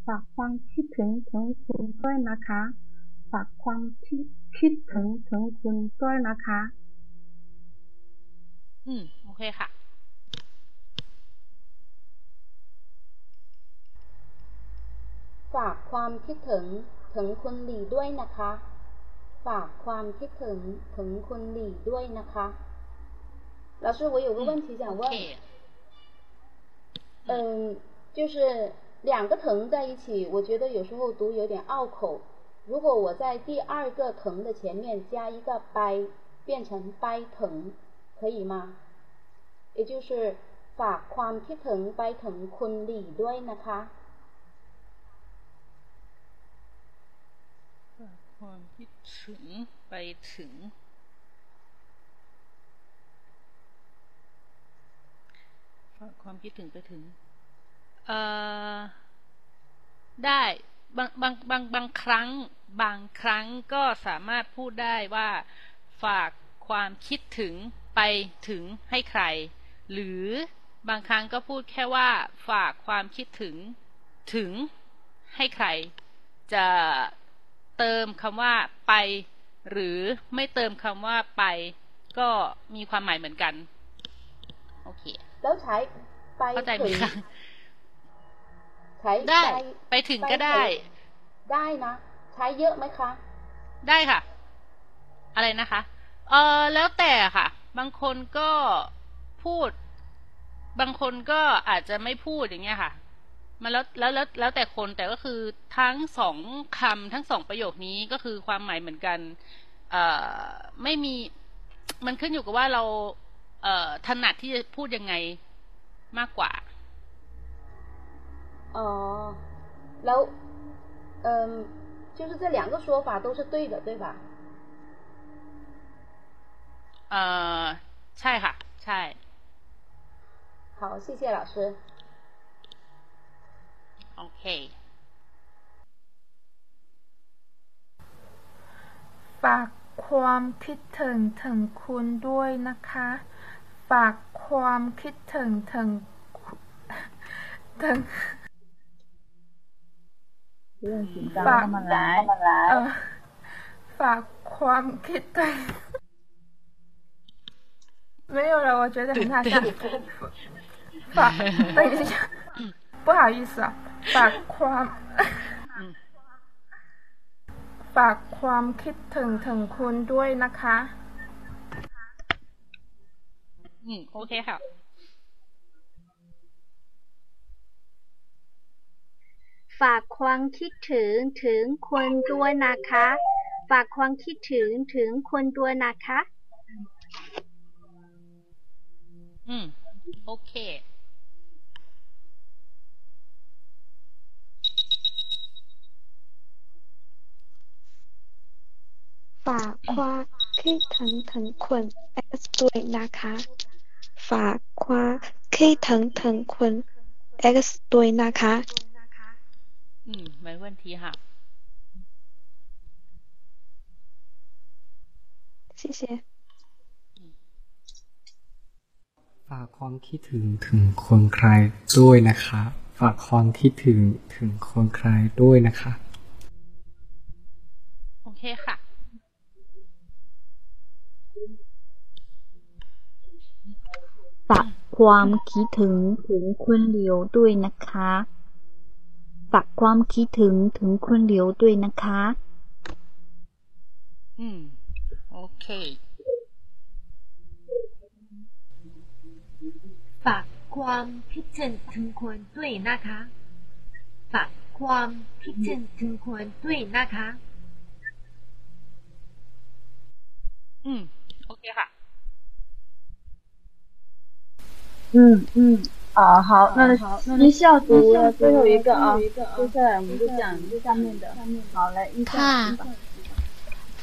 ฝากความคิดถึงถึงคุณด้วยนะคะ ฝากความคิดคิดถึงถึงคุณด้วยนะคะ อืม โอเคค่ะ ฝากความคิดถึงถึงคุณหลี่ด้วยนะคะ ฝากความคิดถึงถึงคุณหลี่ด้วยนะคะ老师，我有个问题想问。 嗯，就是两个藤在一起，我觉得有时候读有点拗口。如果我在第二个藤的前面加一个掰，变成掰藤，可以吗？也就是ฝากความคิดถึงไปถึงคุณหลี่ด้วยนะคะฝากความคิดถึงไปถึง ความคิดถึงไปถึง เอ่อ ได้บางบางบางบางครั้ง บางครั้งก็สามารถพูดได้ว่าฝากความคิดถึงไปถึงให้ใคร หรือบางครั้งก็พูดแค่ว่า ฝากความคิดถึงถึงให้ใคร จะเติมคำว่าไป หรือไม่เติมคำว่าไป ก็มีความหมายเหมือนกัน โอเค แล้วใช้ไปถึงใช้ได้ไปถึงก็ได้ ได้นะใช้เยอะไหมคะ ได้ค่ะ อะไรนะคะ เออแล้วแต่ค่ะ บางคนก็พูด บางคนก็อาจจะไม่พูดอย่างเงี้ยค่ะมาแล้วแล้วแล้วแล้วแต่คนแต่ก็คือทั้งสองคำทั้งสองประโยคนี้ก็คือความหมายเหมือนกัน เอ่อไม่มีมันขึ้นอยู่กับว่าเรา เอ่อถนัดที่จะพูดยังไงมากกว่าอ๋อแล้ว嗯就是这两个说法都是对的对吧เอ่อใช่ค่ะ ใช่好谢谢老师โอเคฝากความคิดถึงถึงคุณด้วยนะคะ ฝากความคิดถึงถึงถึงฝากมาล้ฝากความคิดถึง没有了，我觉得很好笑。ฝาก等一下，不好意思啊，ฝากความฝากความคิดถึงถึงคุณด้วยนะคะ อืม โอเคค่ะ ฝากความคิดถึงถึงคนด้วยนะคะ ฝากความคิดถึงถึงคนด้วยนะคะ อืม โอเคฝากความคิดถึงถึงคนเอสด้วยนะคะ ฝากความคิดถึงถึงคนเอสด้วยนะคะ อืม没问题哈谢谢ฝากความคิดถึงถึงคนใครด้วยนะคะ ฝากความคิดถึงถึงคนใครด้วยนะคะ ความคิดถึงถึงคุณเหลียวด้วยนะคะ ฝากความคิดถึงถึงคุณเหลียวด้วยนะคะ อืม โอเค ฝากความคิดถึงถึงคนด้วยนะคะ ฝากความคิดถึงถึงคนด้วยนะคะ อืม โอเคค่ะ 嗯嗯，啊好，那一笑读了最后一个啊，接下来我们就讲下面的，好来一笑读吧。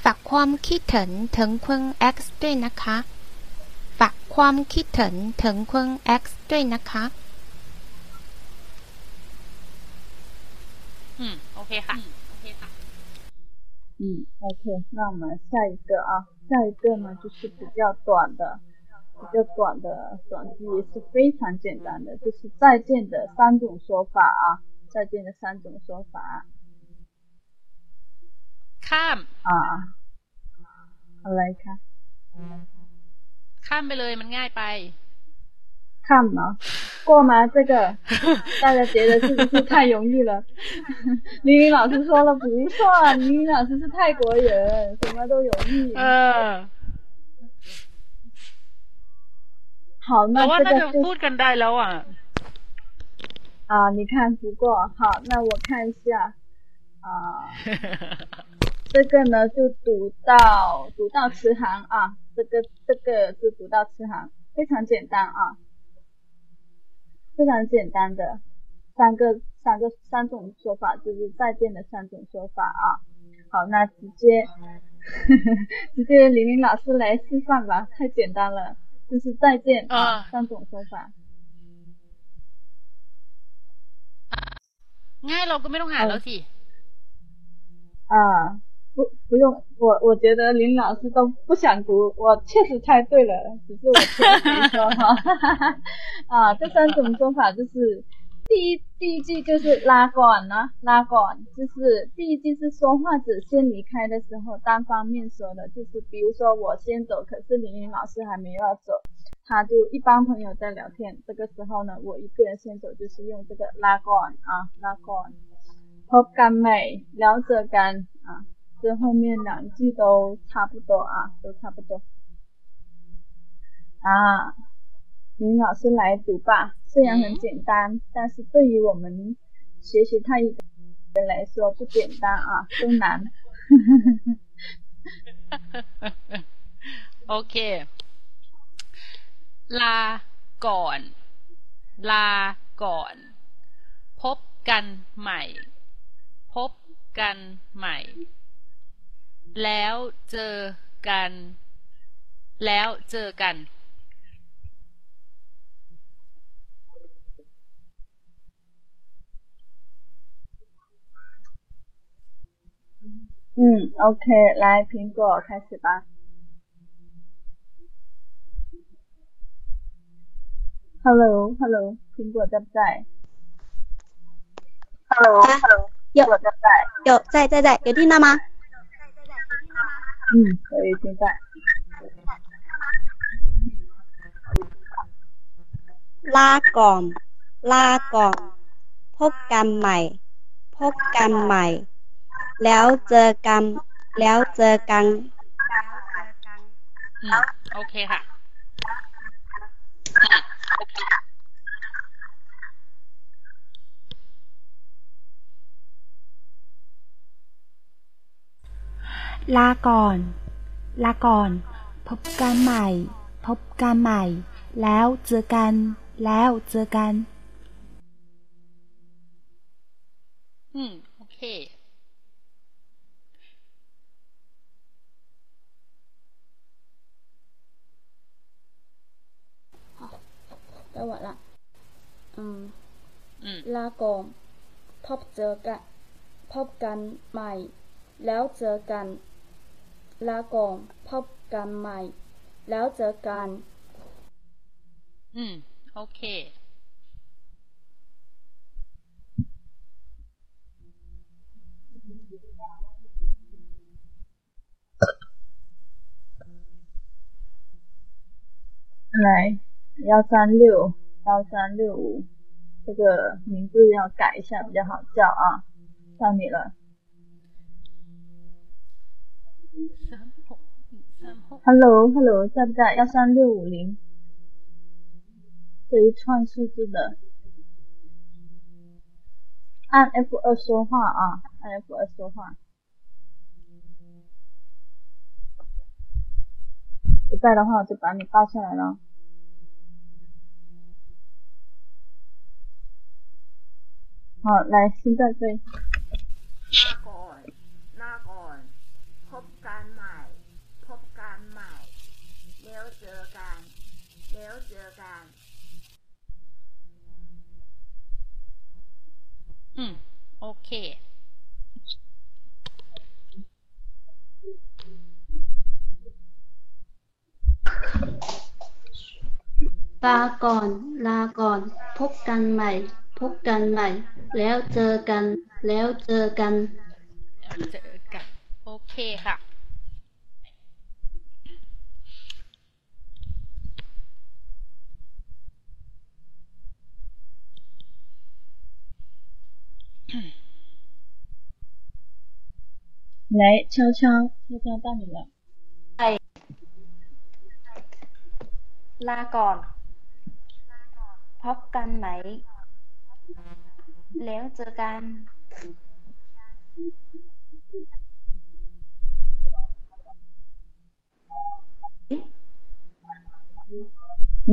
ฝากความคิดถึงถึงคุณ X ด้วยนะคะ ฝากความคิดถึงถึงคุณ X ด้วยนะคะ 嗯，OK ค่ะ，OK ค่ะ。嗯，OK，那我们下一个啊，下一个呢就是比较短的。 比较短的短句也是非常简单的，就是再见的三种说法啊，再见的三种说法。ข้ามอ่าอะไรคะข้ามไปเลยมันง่ายไป看吗？过吗？这个(laughs) 大家觉得是不是太容易了？(laughs) 玲玲老师说了不算，玲玲老师是泰国人，什么都容易。嗯。 好，那这个就พูดกันได้แล้วอ่ะ啊，你看不过好，那我看一下啊，(laughs) 这个呢就读到读到词行啊，这个这个就读到词行，非常简单啊，非常简单的三个三个三种说法，就是再见的三种说法啊。好，那直接直(laughs) 接玲玲老师来示范吧，太简单了。 就是再见啊，三种说法。ง่ายเราก็ไม่ต้องหาแล้วสิ啊，不不用，我我觉得林老师都不想读，我确实猜对了，只是我没说哈。(laughs) 啊，这三种说法就是 第一第一句就是拉管呢，拉管就是第一句是说话者先离开的时候单方面说的，就是比如说我先走，可是林玲老师还没有走，他就一帮朋友在聊天，这个时候呢我一个人先走，就是用这个拉管啊拉管，好干美聊着干啊，这后面两句都差不多啊，都差不多啊。林老师来读吧。虽然很简单，但是对于我们学习泰语的人来说不简单啊，都难。OK，ลาก่อน ลาก่อน พบกันใหม่ พบกันใหม่ แล้วเจอกัน แล้วเจอกัน 嗯，OK，来苹果开始吧。Hello，Hello，苹果在不在？Hello，Hello，有在不在？有在在在，有听到吗？嗯，可以现在。ลาก่อนลาก่อนพบกันใหม่ พบกันใหม่ แล้วเจอกัน แล้วเจอกันโอเคค่ะ ลาก่อน ลาก่อน พบกันใหม่ พบกันใหม่ แล้วเจอกัน แล้วเจอกัน อืม โอเค ได้หมดละอืมลาก่อนพบเจอกันพบกันใหม่ แล้วเจอกันลาก่อนพบกันใหม่ แล้วเจอกัน อืม โอเค来幺三六幺三六五，这个名字要改一下比较好叫啊，到你了。Hello Hello，在不在？幺三六五零，这一串数字的，按 F 二说话啊，按 F 二说话。不在的话，我就把你抱下来了。好，来，现在对。ลาก่อนลาก่อน พบกันใหม่ พบกันใหม่ แล้วเจอกัน แล้วเจอกัน อืม โอเค ลาก่อน ลาก่อน พบกันใหม่ พบกันใหม่ แล้วเจอกัน แล้วเจอกัน เจอกัน โอเคค่ะ 来，悄悄悄悄到你了。 ลาก่อน พบกันไหม แล้วเจอกัน 嗯，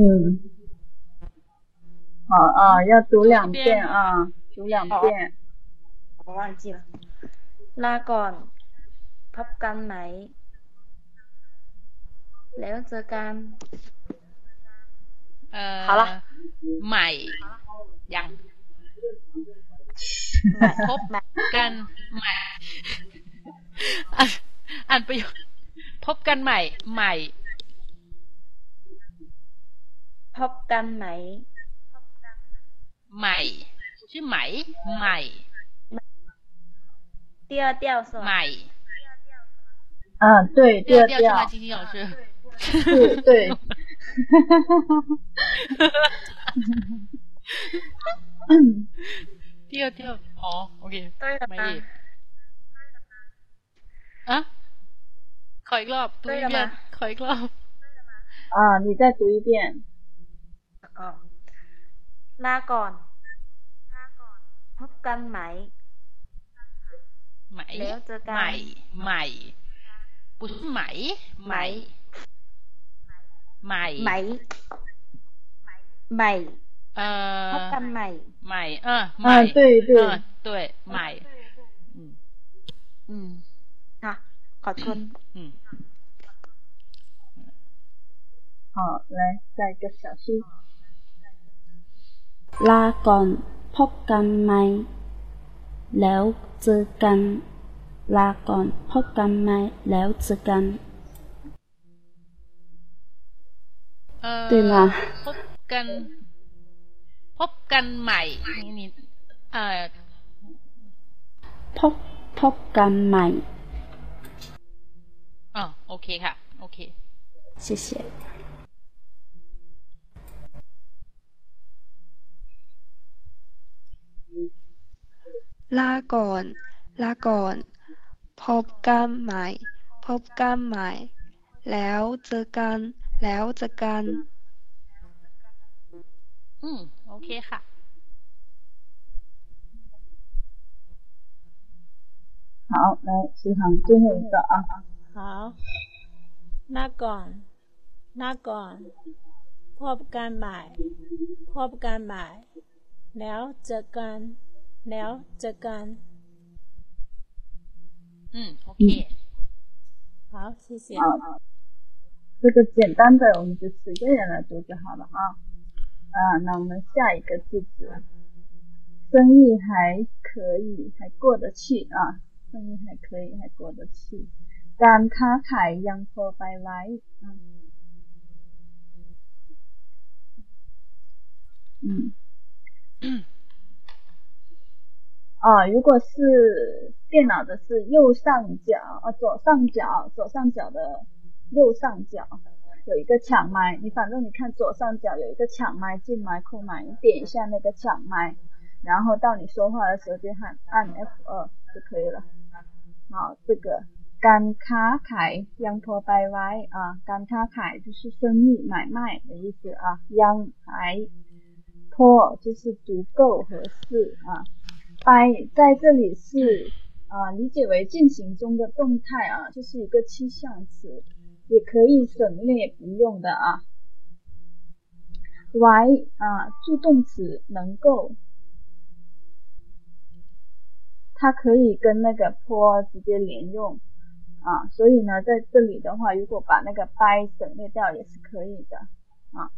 好啊，要读两遍啊，读两遍。我忘记了。ลาก่อน พบกันไหม แล้วเจอกัน เอ่อ 好了 ใหม่ ยัง พบกันใหม่อ่ะอ่านประโยคพบกันใหม่ ใหม่ พบกันไหม ใหม่ ชื่อไหม ใหม่ 第二调是吗？ใหม่ 啊，对，第二第二调是吗？调，晶晶老师。是对。 第二调哦，OK，对了吗ไม่ดีอ่ะขออีกรอบดูอีก 对了 เ遍 吗？ ขออีกรอบ 啊，你再读一遍。 อ๋อลาก่อน พบกันไหม ไหม แล้วเจอกัน ใหม่ใหม่不是ไหมไหมใหม่ ไหม ใหม่ เอ่อ พบกันใหม่ ใหม่เออให 啊 ม่ ，对对เออ对ใหม่ อืมค่ะ ขอบคุณ อืม 好，来，再一个小心。 ลาก่อน พบกันไหม แล้วเจอกัน ลาก่อน พบกันไหม แล้วเจอกัน เอ่อ 对吗 พบกัน พ บกันใหม่นี่นี่เอ่อพบพบกันใหม่อ๋อโอเคค่ะ โอเค谢谢ลาก่อน ลาก่อน พบกันใหม่ พบกันใหม่ แล้วเจอกัน แล้วเจอกันเอืม โอเคค่ะ好，来食堂最后一个啊。好，หน้าก่อน หน้าก่อน พบกันใหม่ พบกันใหม่ แล้วเจอกัน แล้วเจอกัน 嗯，OK。好，谢谢。好，这个简单的我们就十个人来读就好了啊。 啊，那我们下一个句子，生意还可以，还过得去啊。生意还可以，还过得去。การค้าขายยังพอไปไว้嗯，啊，如果是电脑的是右上角啊，左上角，左上角的右上角 有一个抢麦，你反正你看左上角有一个抢麦进麦控麦，你点一下那个抢麦，然后到你说话的时候就喊按 F 二就可以了。好，这个干卡凯央托拜歪啊，干卡凯就是生意买卖的意思啊，央还托就是足够合适啊，拜在这里是。啊，理解为进行中的动态啊，就是一个期象词。也可以省略不用的啊。why 啊，助动词能够，它可以跟那个 poor 直接连用啊，所以呢，在这里的话，如果把那个 by 省略掉也是可以的啊。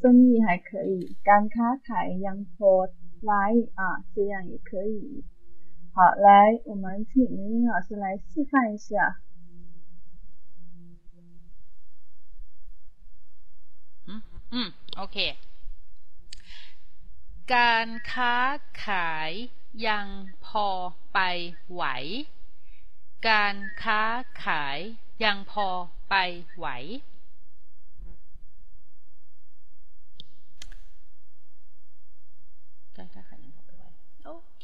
生意还可以，干卡台央坡来啊，这样也可以。好，来，我们请明明老师来示范一下。 อืมอืมโอเค การค้าขายยังพอไปไหว การค้าขายยังพอไปไหวการค้าขายยังพอไปไหวโอเค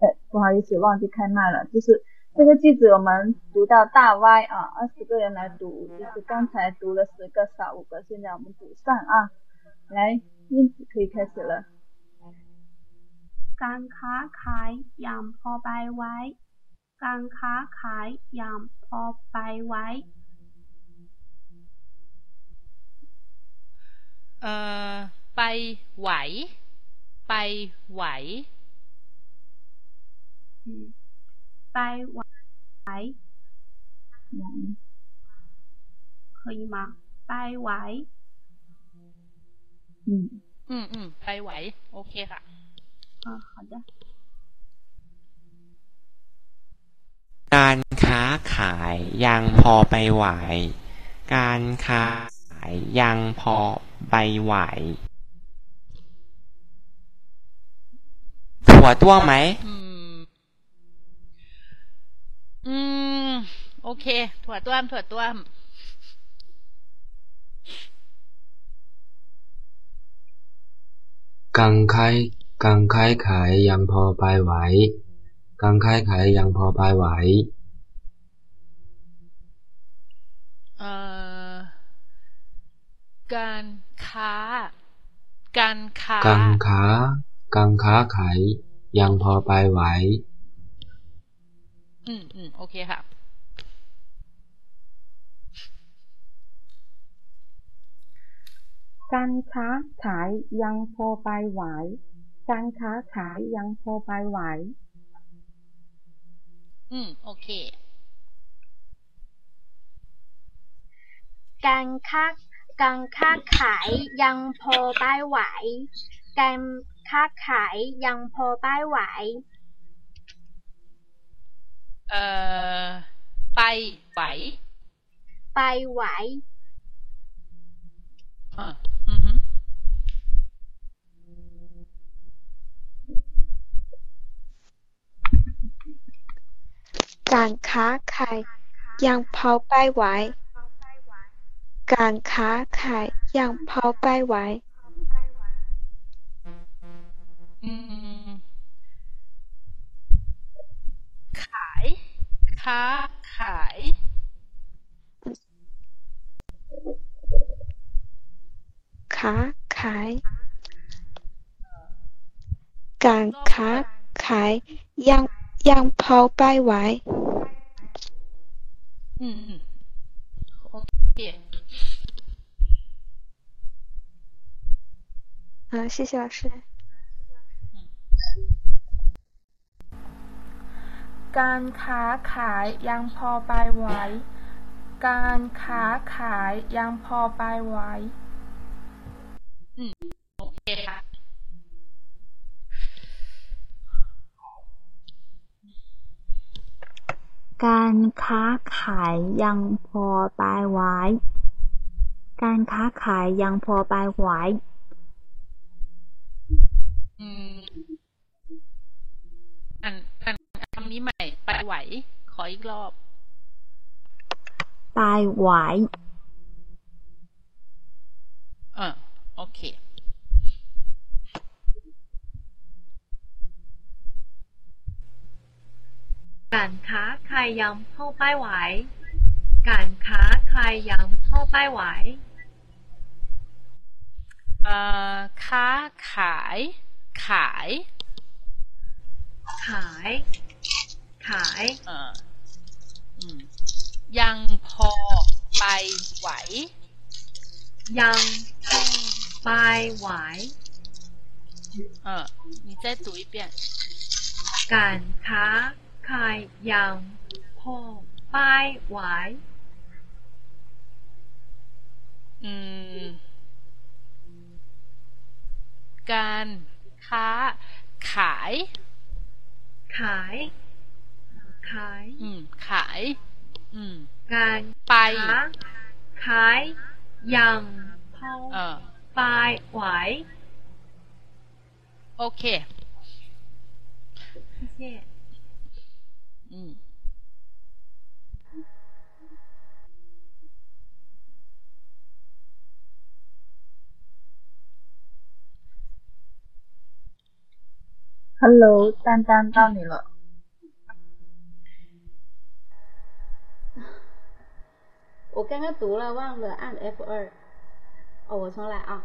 哎，不好意思，忘记开麦了。就是 这个句子我们读到大 Y 啊，二十个人来读，就是刚才读了十个少五个，现在我们补上啊。来，燕子可以开始了。การค้าขายยังพอไปไว้ การค้าขายยังพอไปไว้ เอ่อ ไปไหว ไปไหว ไปไหว可以吗ไปไหว 嗯อืมอืมไปไหว โอเคค่ะ 啊好的 การค้าขายยังพอไปไหว การค้าขายยังพอไปไหวถั่วต้วงไหม อืม อืม โอเค ถั่วต้วมถั่วต้วมการคายการคายขายยังพอไปไหวการคายขายยังพอไปไหว เอ่อ การค้า การค้าการค้าการค้าขายยังพอไปไหว อืมอืมโอเคค่ะ การค้าขายยังพอไปไหว การค้าขายยังพอไปไหว อืมโอเค การค้าการค้าขายยังพอไปไหว การค้าขายยังพอไปไหว เอ่อ ไปไหว ไปไหวอ่าอือฮึการค้าขายยังพอไปไหว การค้าขายยังพอไปไหว ค้าขาย ค้าขาย การค้าขายยังยังพอไปไหว อืมอืมโอเค 啊，谢谢老师。 การค้าขายยังพอไปไหว การค้าขายยังพอไปไหว อืม โอเคค่ะ การค้าขายยังพอไปไหว การค้าขายยังพอไปไหว อืมอันอัน คำนี้ใหม่ไปไหว ขออีกรอบไปไหวเออโอเค การค้าขายยังพอไปไหว การค้าขายยังพอไปไหวเอ่อค้าขาย ขาย ขาย ขาย เอออืม ยังพอไปไหว ยังพอไปไหว เออ你再读一遍 การค้าขายยังพอไปไหว อืม การค้าขาย ขาย ขาย อืม ขาย อืม การ ไป ค้าขายยังพอ เออ ไปไหว โอเค 谢谢 อืม Hello，丹丹到你了。 我刚刚读了，忘了按 F 二。哦，我重来啊。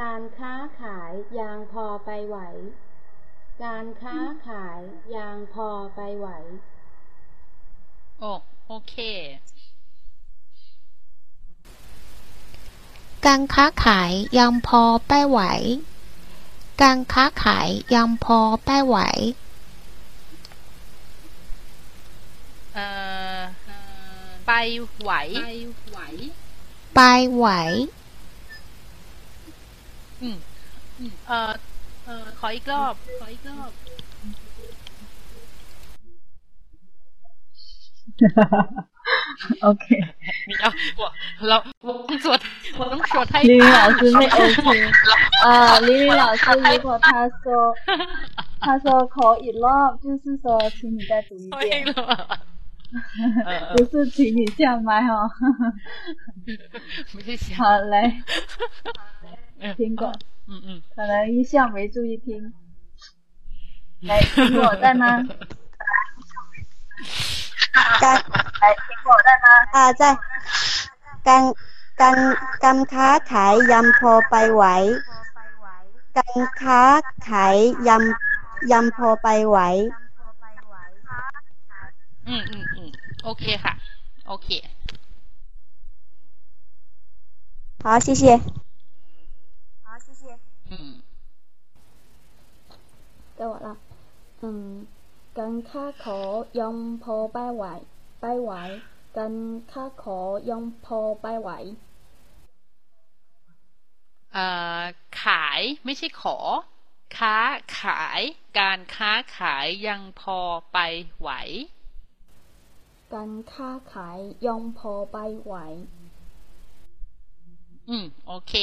การค้าขายยังพอไปไหว การค้าขายยังพอไปไหว โอ้โอเค การค้าขายยังพอไปไหว การค้าขายยังพอไปไหว เอ่อ อ ไปไหว ไปไหว อืมเอ่อ เอ่อ ขออี(laughs) กรอบ ขออีกรอบ OK，你要我，老我动作，我动作太林林大老师没 OK 啊，林林老师如果他说他说口一 love，就是说请你再读一遍， 不是请你下麦哈、哦。(laughs) 谢谢。好嘞。听过。嗯嗯。可能一下没注意听。(laughs) 来，苹果在吗？刚来，苹果在吗？啊，在。刚刚刚卡台音破拜位。刚卡台音音破拜位。嗯嗯嗯。嗯嗯 การค้าขายยังยังพอไปไหว อืมอืมอืมโอเคค่ะ โอเค 好，谢谢。อืม 该我了。嗯，การค้าขอยังพอไปไหว ไปไหว การค้าขอยังพอไปไหว เอ่อ ขายไม่ใช่ขอ ค้าขาย การค้าขายยังพอไปไหว การค้าขายยังพอไปไหว อืม โอเค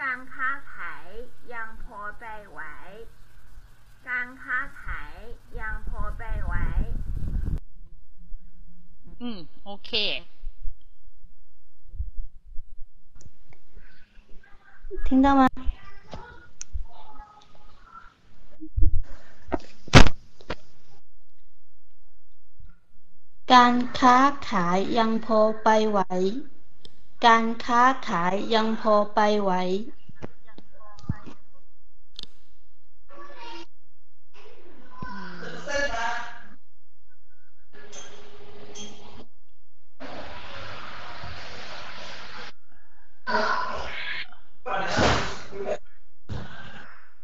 การค้าขายยังพอไปไหว การค้าขายยังพอไปไหว อืม โอเค 听到吗？ การค้าขายยังพอไปไหว การค้าขายยังพอไปไหว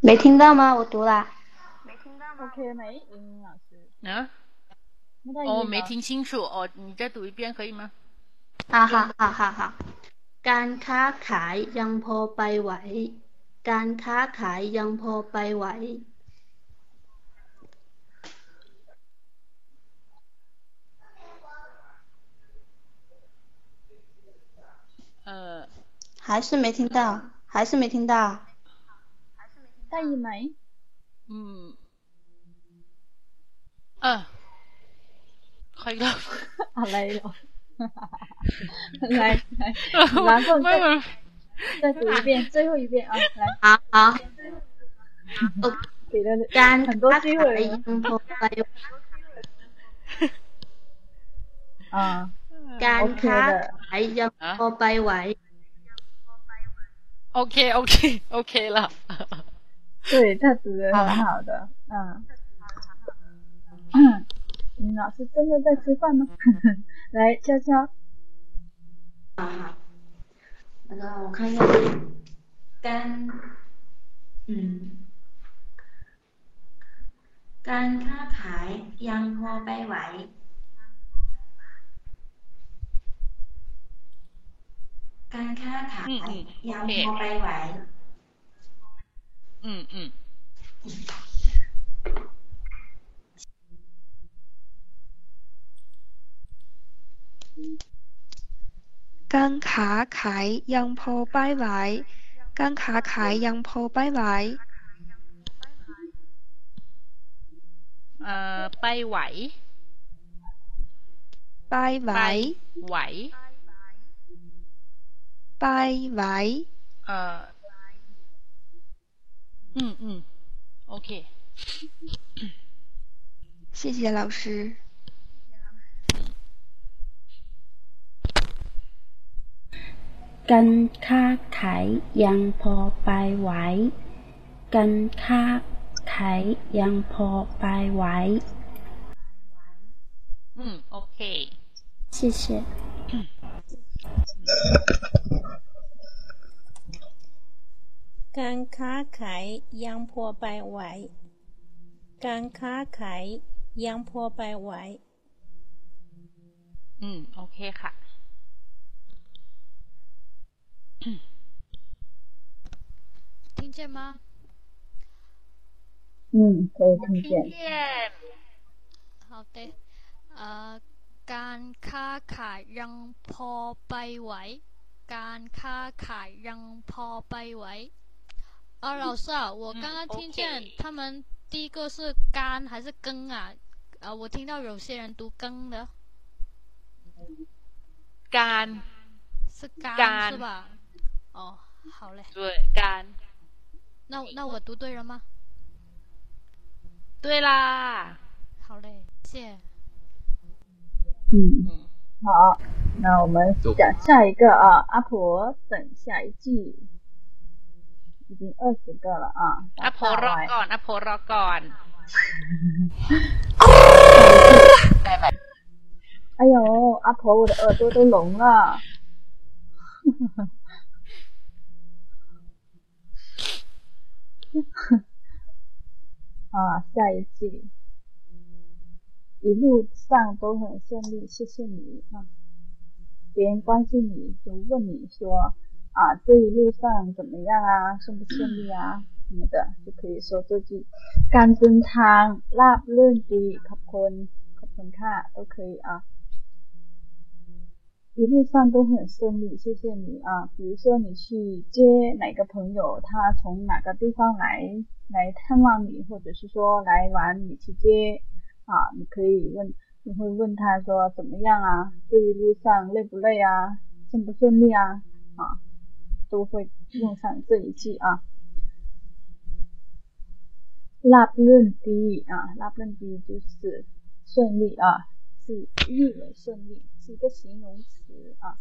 没听到吗？我读了。没听到吗？OK 没？英老师。啊？哦，没听清楚哦，你再读一遍可以吗？好好好好好。การค้าขายยังพอไปไหว การค้าขายยังพอไปไหว呃，还是没听到，还是没听到。 ได้ยินไหม อืม เออใครเล่า อะไรหรอ来来，然后再再读一遍，最后一遍啊，来。好好。给了การ 很多机会ยังพอไป 啊， การค้าขายยังพอไปไหว โอเคโอเคโอเค了 对他读的很好的，嗯。你老师真的在吃饭吗？(laughs) 来，悄悄。啊，那个我看一下，การอืมการค้าขายยังพอไปไหว การค้าขายยังพอไปไหว อืมอืม การค้าขายยังพอไปไหว การค้าขายยังพอไปไหว เอ่อไปไหว ไปไหว ไหว ไปไหว เอ่อ อืมอืมโอเค(coughs) 谢谢老师。 การค้าขายยังพอไปไหว การค้าขายยังพอไปไหว อืมโอเค 谢谢。 (coughs) (coughs) การค้าขายยังพอไปไหว การค้าขายยังพอไปไหว อืมโอเคค่ะ 听见吗？嗯，可以听见。好的，呃，การค้าขายยังพอไปไหว การค้าขายยังพอไปไหว 啊，老师啊，我刚刚听见他们第一个是干还是更啊？啊，我听到有些人读更的，干是干,是吧？哦，好嘞，对干。那那我读对了吗？对啦，好嘞，谢,谢。嗯嗯，好，那我们讲下一个啊，阿婆等下一句。已经二十个了啊。 อโพรอก่อนอโพรอก่อน 哎呦，阿婆，我的耳朵都聋了。(laughs) 啊，下一句，一路上都很顺利，谢谢你啊。别人关心你，就问你说 啊，这一路上怎么样啊，顺不顺利啊什么的，就可以说这句。การเดินทางราบรื่นดีขอบคุณขอบคุณค่ะ都可以啊。一路上都很顺利，谢谢你啊。比如说你去接哪个朋友，他从哪个地方来来探望你，或者是说来玩，你去接啊，你可以问，你会问他说怎么样啊？这一路上累不累啊？顺不顺利啊？啊， 都会用上这一句啊。ラブルン D 啊，ラブルン D 就是顺利啊，是日为顺利，是一个形容词啊。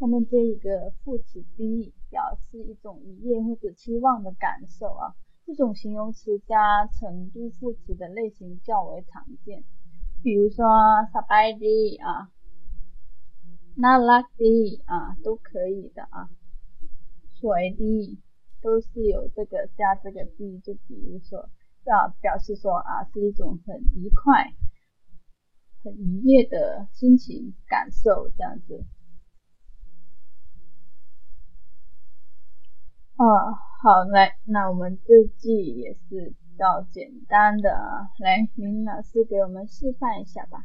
后面接一个副词 D 表示一种愉悦或者期望的感受啊。这种形容词加程度副词的类型较为常见，比如说サバイ D 啊、ララ D 啊都可以的啊。水滴都是有这个加这个 d，就比如说要表示说啊，是一种很愉快、很愉悦的心情感受这样子。哦，好，来，那我们这句也是比较简单的啊，来，林老师给我们示范一下吧。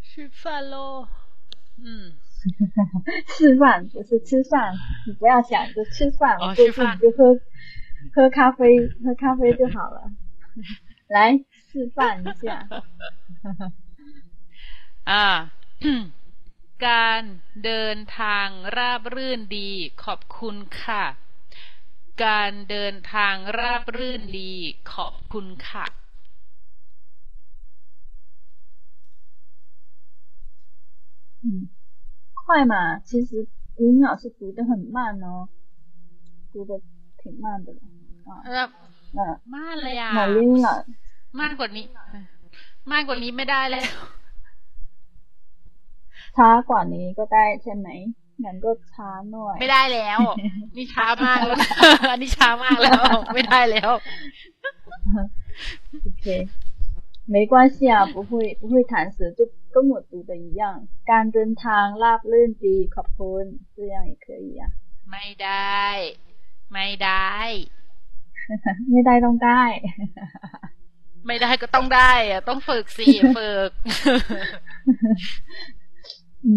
示范喽，嗯，示范不是吃饭，你不要想着吃饭，哦，过去示范你就喝喝咖啡，喝咖啡就好了。来示范一下。อ่า การเดินทางราบรื่นดี ขอบคุณค่ะ การเดินทางราบรื่นดี ขอบคุณค่ะ 嗯， 快嘛，其实林老师读的很慢哦，读的挺慢的了啊。 แบบ 嗯， มากเลยอ่ะ 那林老 มากกว่านี้ มากกว่านี้ไม่ได้แล้ว ช้ากว่านี้ก็ได้ใช่ไหมงั้นก็ช้าหน่อย ไม่ได้แล้ว นี่ช้ามากแล้วนะ อันนี้ช้ามากแล้ว ไม่ได้แล้ว OK， 没关系啊，不会不会弹舌，就跟我读的一样。การเดินทางราบรื่นดีขอบคุณ这样也可以啊。 ไม่ได้ ไม่ไ(laughs) ด้ ไม่ได้(laughs) ต้องได้ ไม่ได้ก็ต้องได้อะต้องฝึกสิ ฝึก 嗯，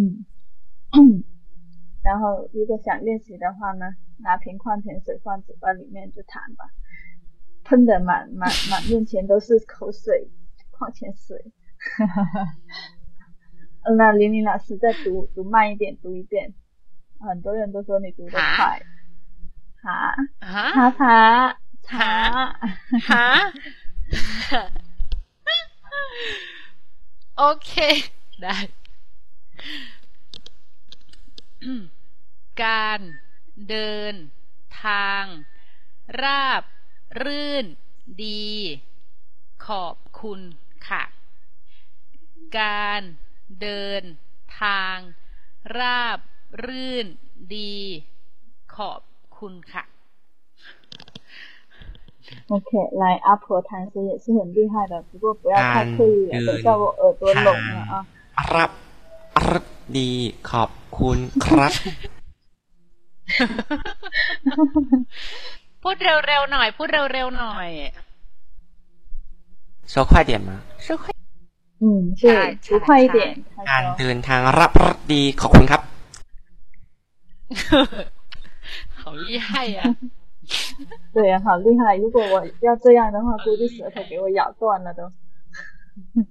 (coughs) 然后如果想练习的话呢，拿瓶矿泉水放嘴巴里面就弹吧，喷的满满满面前都是口水， 矿泉水。那玲玲老师再读读慢一点，读一遍。很多人都说你读得快。哈哈茶茶茶。ฮะ โอเค ได้ การเดินทาง ราบ รื่น ดี ขอบคุณ ค่ะ การเดินทาง ราบ รื่น ดี ขอบคุณค่ะ OK，来，阿婆弹舌也是很厉害的，不过不要太刻意了，等下我耳朵聋了啊。 รับรับดี ขอบคุณครับ พูดเร็วๆหน่อย พูดเร็วๆหน่อย 说快点吗说快嗯，对，读快一点。 การเดินทางรับรับดี ขอบคุณครับ 好厉害呀、(laughs) 对呀，好厉害！如果我要这样的话，估计舌头给我咬断了都。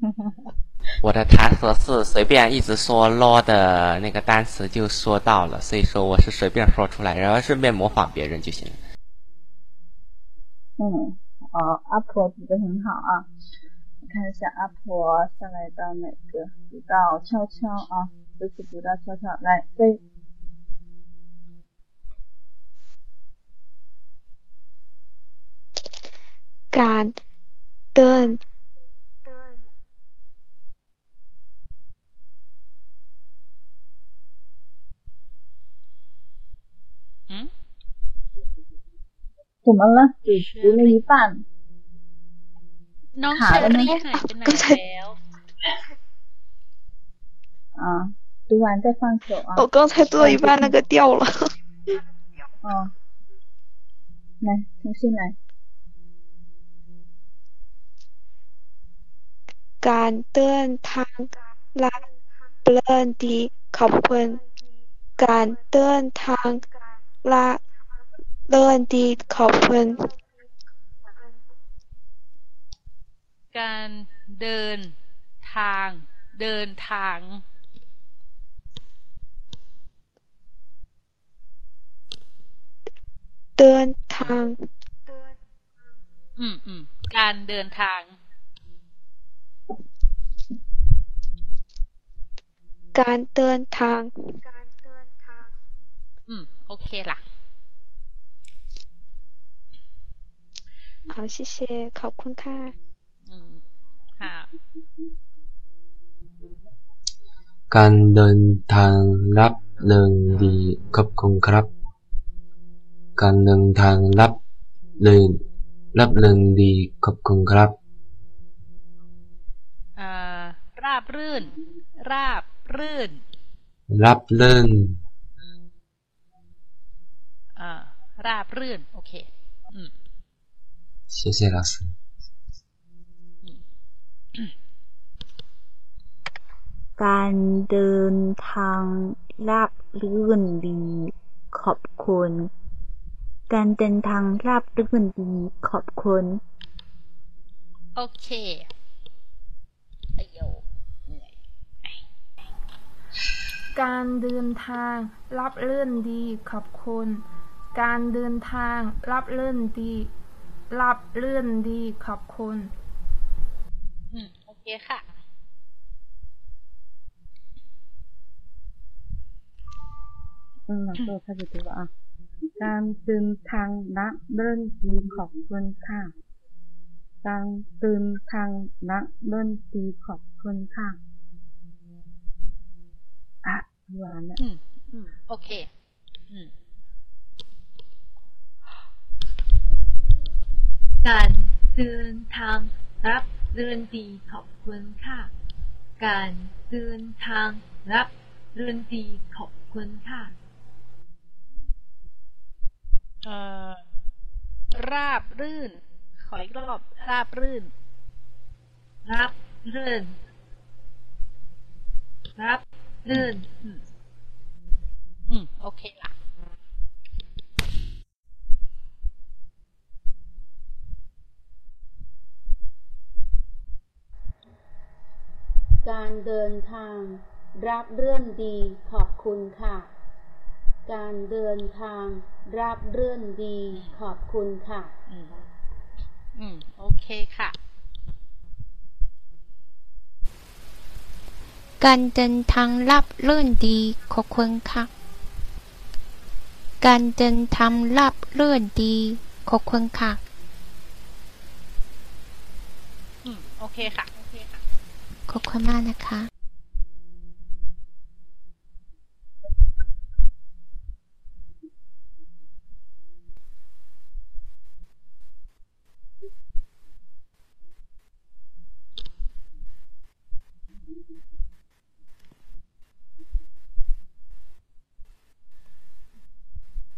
(laughs) 我的弹舌是随便一直说 “lo” 的那个单词就说到了，所以说我是随便说出来，然后顺便模仿别人就行了。嗯， 好，阿婆读的很好啊，我看一下阿婆下来到哪个？读到悄悄啊，这次读到悄悄，来飞。感灯。嗯。怎么了？只读了一半。 น้อง ขา เชอ 了吗 รี่หา(laughs) ยไปไหนแล้ว 啊，读完再放手啊。我刚才读到一半，那个掉了。哦，(laughs) 来，重新来。 การเดินทางลาเปลินดี ขอบคุณ การเดินทางลา เลินดีขอบคุณ การเดินทาง เดินทาง เดินทาง อืมอืมการเดินทาง การเดินทาง อืม โอเคล่ะ 好谢谢ขอบคุณค่ะ อืม ค่ะ การเดินทางรับเริงดีขอบคุณครับ การเดินทางรับเริงรับเริงดีขอบคุณครับ อ่า ราบรื่น ราบรื่น รับเริง อ่า ราบรื่น โอเค อืม 谢谢老师 การเดินทางราบรื่นดี ขอบคุณ การเดินทางราบรื่นดี ขอบคุณ โอเคไอโยเหนื่อย การเดินทางรับเลื่อนดีขอบคุณ การเดินทางรับเลื่อนดี รับเลื่อนดีขอบคุณอืมโอเคค่ะ อืมลังตัวพาจิตัวอะการตื่นทางนักเริ่นดีขอบคุณค่ะการตื่นทางนักเริ่นดีขอบคุณค่ะอะหวานอะอืมโอเค อืม การเดินทางรับเรื่อนดีขอบคุณค่ะ การเดินทางรับเรื่อนดีขอบคุณค่ะเอ่อราบรื่น ขออีกรอบ ราบรื่นรับเรื่อนรับเรื่อนอืมอืม โอเคล่ะ การเดินทาง รับเรื่อนดีขอบคุณค่ะ การเดินทาง รับเรื่อนดีขอบคุณค่ะ อืมอืมโอเคค่ะ การเดินทางรับเรื่อนดีขอบคุณค่ะ การเดินทางรับเรื่อนดีขอบคุณค่ะ อืมโอเคค่ะ 快快妈的卡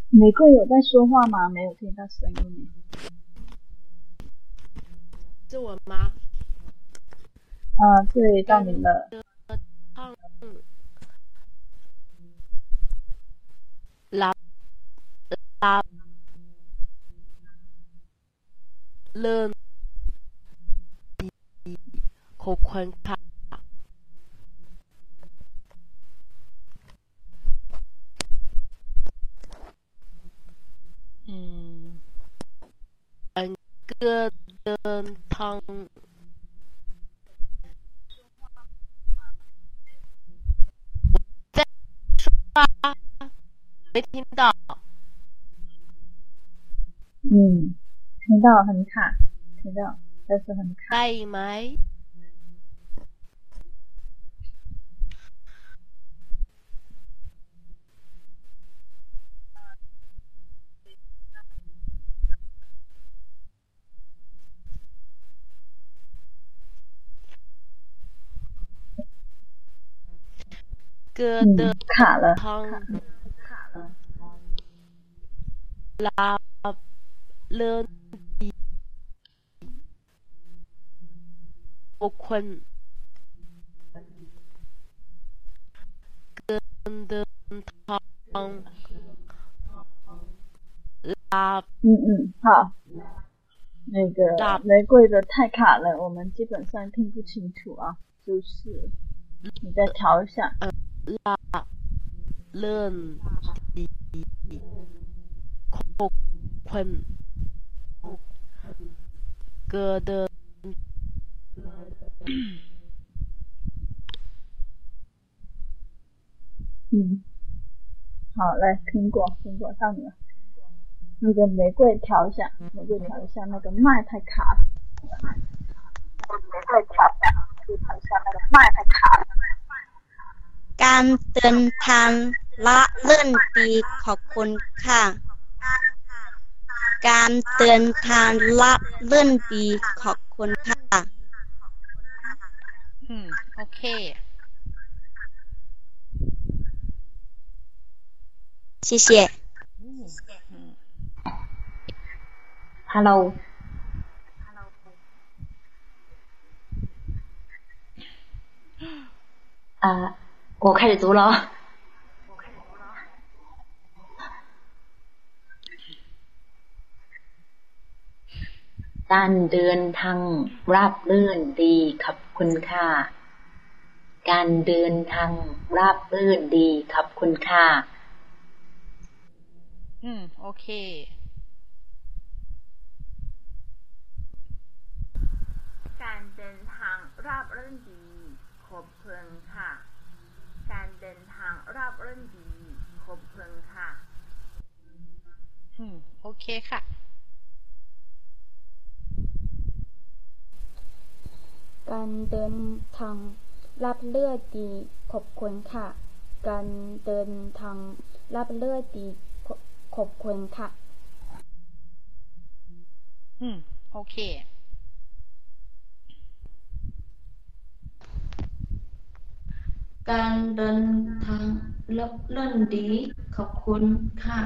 玫瑰有在说话吗？没有听到声音。是我吗？啊，对，到你了。拉拉勒冷卡。嗯，嗯，哥汤。没听到，嗯，听到很卡，听到，但是很卡。哎，没。哥的卡了。拉勒蒂波昆根德汤拉嗯嗯好，那个玫瑰的太卡了，我们基本上听不清楚啊，就是你再调一下。拉勒蒂。ลื่อนดีบุคคลเกิดเดิน 嗯 好，来苹果，苹果到你了。那个玫瑰调一下，玫瑰调一下，那个麦太卡了。玫瑰调一下，调一下那个麦太卡了。 การเดินทางละเลื่อนดีขอบคุณค่ะ การเดินทางละเลื่อนดีขอบคุณค่ะ อืม โอเค 谢谢 Hello，啊，我开始读了 การเดินทางราบรื่นดีขอบคุณค่ะ การเดินทางราบรื่นดีขอบคุณค่ะ อืม โอเค การเดินทางราบรื่นดีขอบคุณค่ะ การเดินทางราบรื่นดีขอบคุณค่ะ อืม โอเคค่ะ การเดินทางรับเลือดดีขอบคุณค่ะ การเดินทางรับเลือดดีขอบขอบคุณค่ะ อืม โอเคการเดินทางลับเล่นดีขอบคุณค่ะ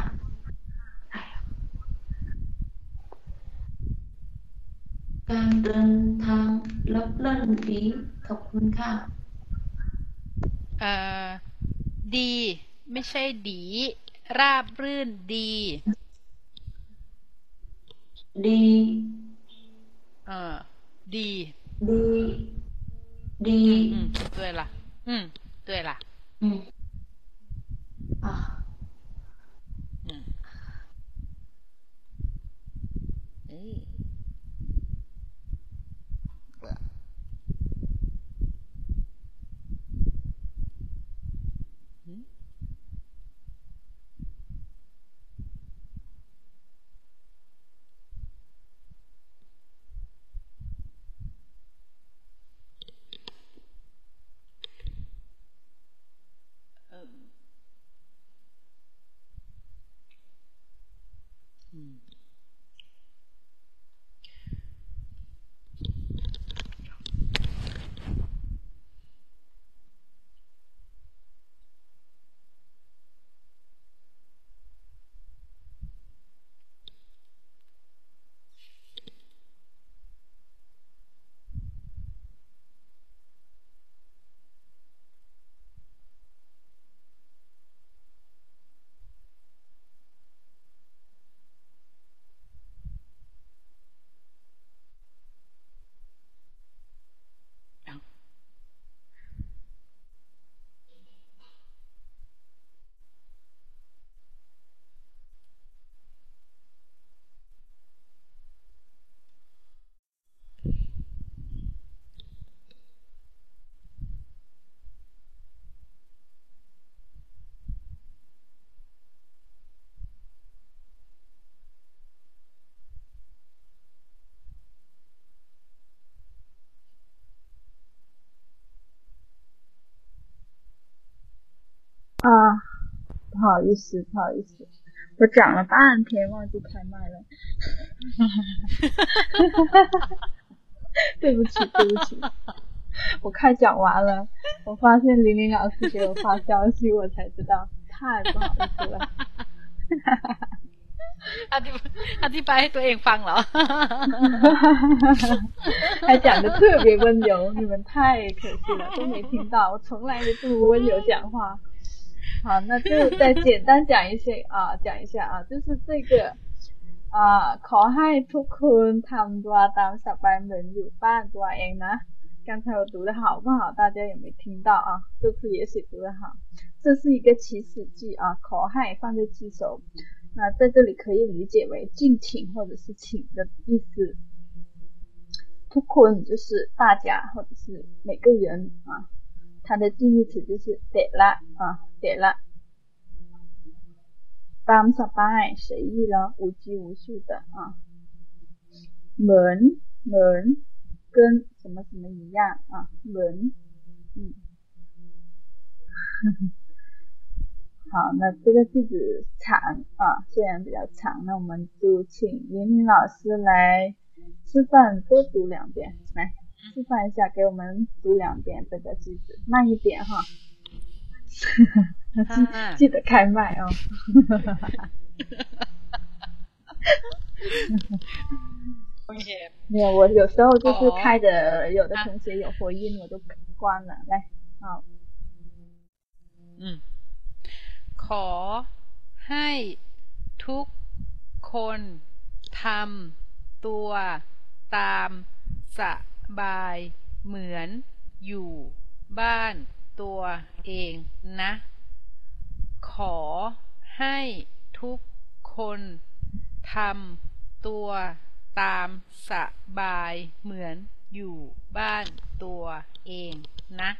การเดินทางลับเล่นดี ขอบคุณค่ะ เอ่อ ดี ไม่ใช่ดี ราบรื่นดี ดี เอ่อ ดี ดี ดี อืม对了嗯对了嗯啊 不好意思，不好意思，我讲了半天忘记开麦了，对不起，对不起，我快讲完了，我发现玲玲老师给我发消息，我才知道，太不好意思了。 อธิอธิบายให้ตัวเองฟังเหรอ 还讲的特别温柔，你们太可惜了，都没听到，我从来没这么温柔讲话。 好，那就再简单讲一些啊，讲一下啊，就是这个啊，ขอให้ทุกคนทำตัวตามสบายเหมือนอยู่บ้านตัวเองนะ。刚才我读的好不好？大家有没有听到啊？这次也许读的好。这是一个祈使句啊，ขอให้放在句首，那在这里可以理解为敬请或者是请的意思。ทุกคน就是大家或者是每个人啊， 它的近义词就是得啦啊，得啦。tam b a 随意了，无拘无束的啊。门门跟什么什么一样啊？门嗯，(laughs) 好，那这个句子长啊，虽然比较长，那我们就请云林老师来示范多读两遍来。示范一下，给我们读两遍这个句子，慢一点哈，(laughs) (laughs) 记记得开麦哦。没有，我有时候就是开着，有的同学有回音，我就关了。来，好，嗯。ขอให้ทุกคนทำตัวตามส บายเหมือนอยู่บ้านตัวเองนะ ขอให้ทุกคนทำตัวตามสบายเหมือนอยู่บ้านตัวเองนะ，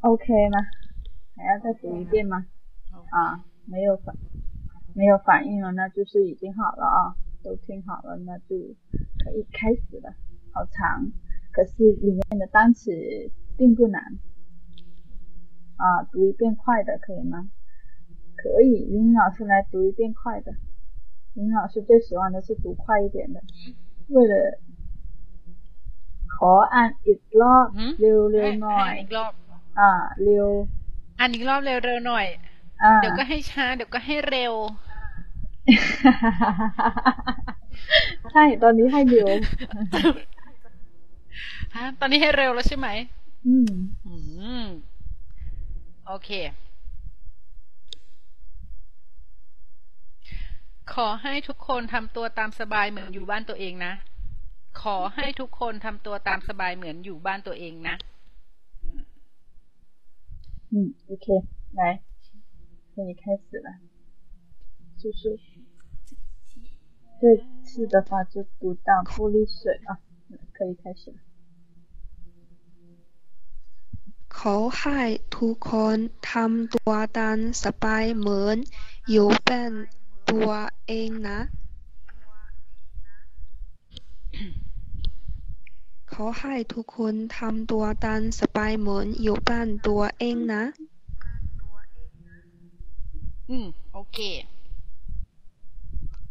OK 吗？还要再读一遍吗？啊，没有反， 没有反应了，那就是已经好了啊，都听好了，那就可以开始了。好长，可是里面的单词并不难。啊，读一遍快的可以吗？可以，林老师来读一遍快的。林老师最喜欢的是读快一点的，为了ขออ่านอีกรอบเร็วๆหน่อยอ่าเร็ว อ่านอีกรอบเร็วๆหน่อย อ่า เดี๋ยวก็ให้ช้า เดี๋ยวก็ให้เร็ว ใช่ตอนนี้ให้เร็ว ฮะ ตอนนี้ให้เร็วแล้วใช่ไหม อืม อืม โอเค ขอให้ทุกคนทำตัวตามสบายเหมือนอยู่บ้านตัวเองนะ ขอให้ทุกคนทำตัวตามสบายเหมือนอยู่บ้านตัวเองนะ 嗯，OK，来，可以开始了。就是 这次的话就读到玻璃水啊，可以开始了。 ขอให้ทุกคนทำตัวตามสบายเหมือนอยู่บ้านตัวเองนะ ขอให้ทุกคนทำตัวตามสบายเหมือนอยู่บ้านตัวเองนะ อืม โอเค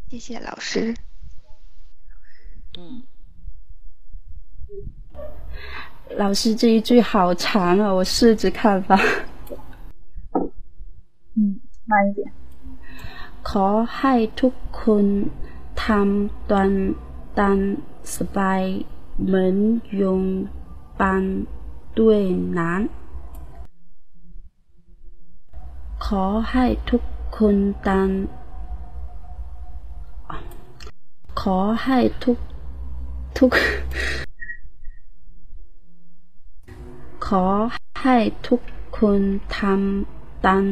谢谢老师。 อืม 老师这一句好长啊，我试着看吧。嗯，慢一点。 ขอให้ทุกคนทำตนตามสบายเหมือนยงปันด้วยนั้นขอให้ทุกคนตาม ขอให้ทุกทุก ขอให้ทุกคนทำตาม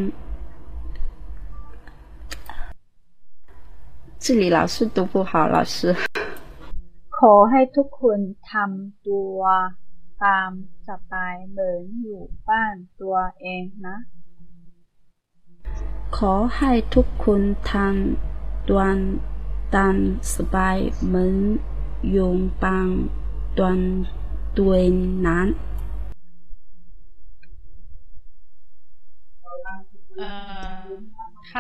这里老是读不好，老师。 ขอให้ทุกคนทำตัวตามสบายเหมือนอยู่บ้านตัวเองนะ ขอให้ทุกคนทำตัว ตามสบายเหมือนอยู่บ้านตัวตัวเองนั้นเอ่อท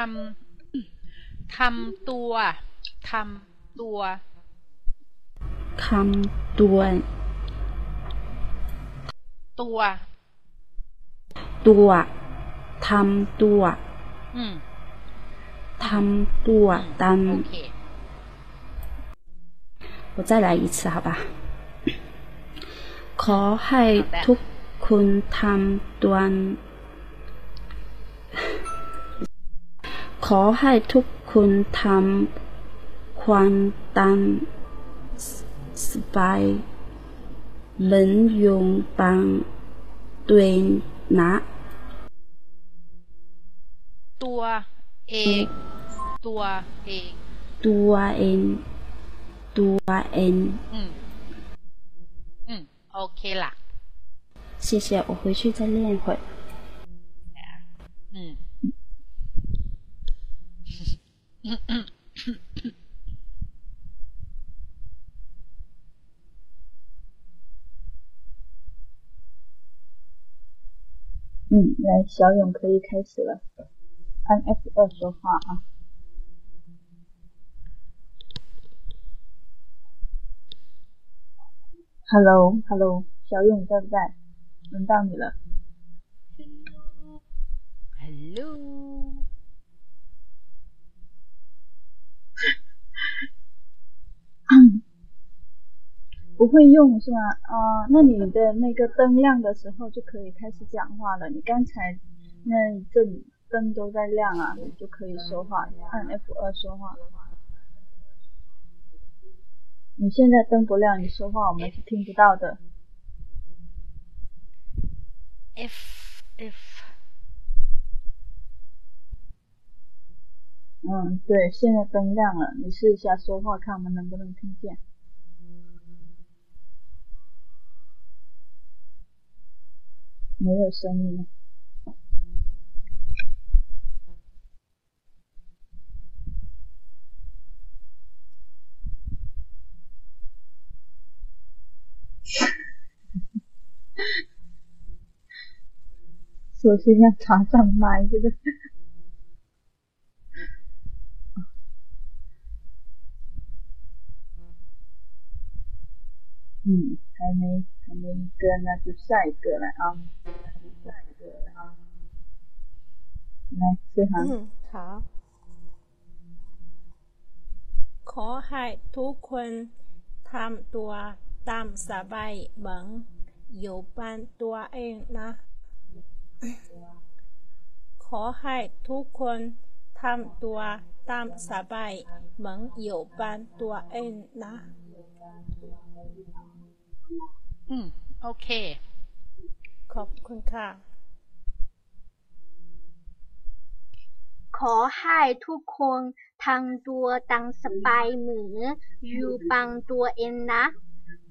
ำทำตัวทำตัวคำตัว ตัว ตัวทำตัวอืมทำตัวตามโอเค 我再来一次，好吧？ขอให้ทุกคนทำตัว ขอให้ทุกคนทำความตามสบายเหมือนอยู่บ้านตัวเองนะ ตัวเอง ตัวเอง ตัวเองตัวเอง อืม อืม โอเคล่ะ 谢 谢谢，我回去再练一会。嗯。嗯，来，小勇可以开始了，按 F 二说话啊。 Hello，Hello，小勇在不在？轮到你了。Hello。(coughs) 不会用是吗？啊、那你的那个灯亮的时候就可以开始讲话了。你刚才那一阵灯都在亮啊，你就可以说话，按 F 二说话。你现在灯不亮，你说话我们是听不到的。F F。嗯，对，现在灯亮了，你试一下说话，看我们能不能听见。没有声音首先要插上麦，这个。嗯，还没还没一个，那就下一个了啊，下一个了啊，来，志航。嗯，好。ขอให้ทุกคนทำตัวตามสบายเหมือน อยู่บ้านตัวเองนะ ขอให้ทุกคนทำตัวตามสบายเหมือนอยู่บ้านตัวเองนะ อืม โอเค ขอบคุณค่ะ ขอให้ทุกคนทำตัวตามสบายเหมือนอยู่บ้านตัวเองนะ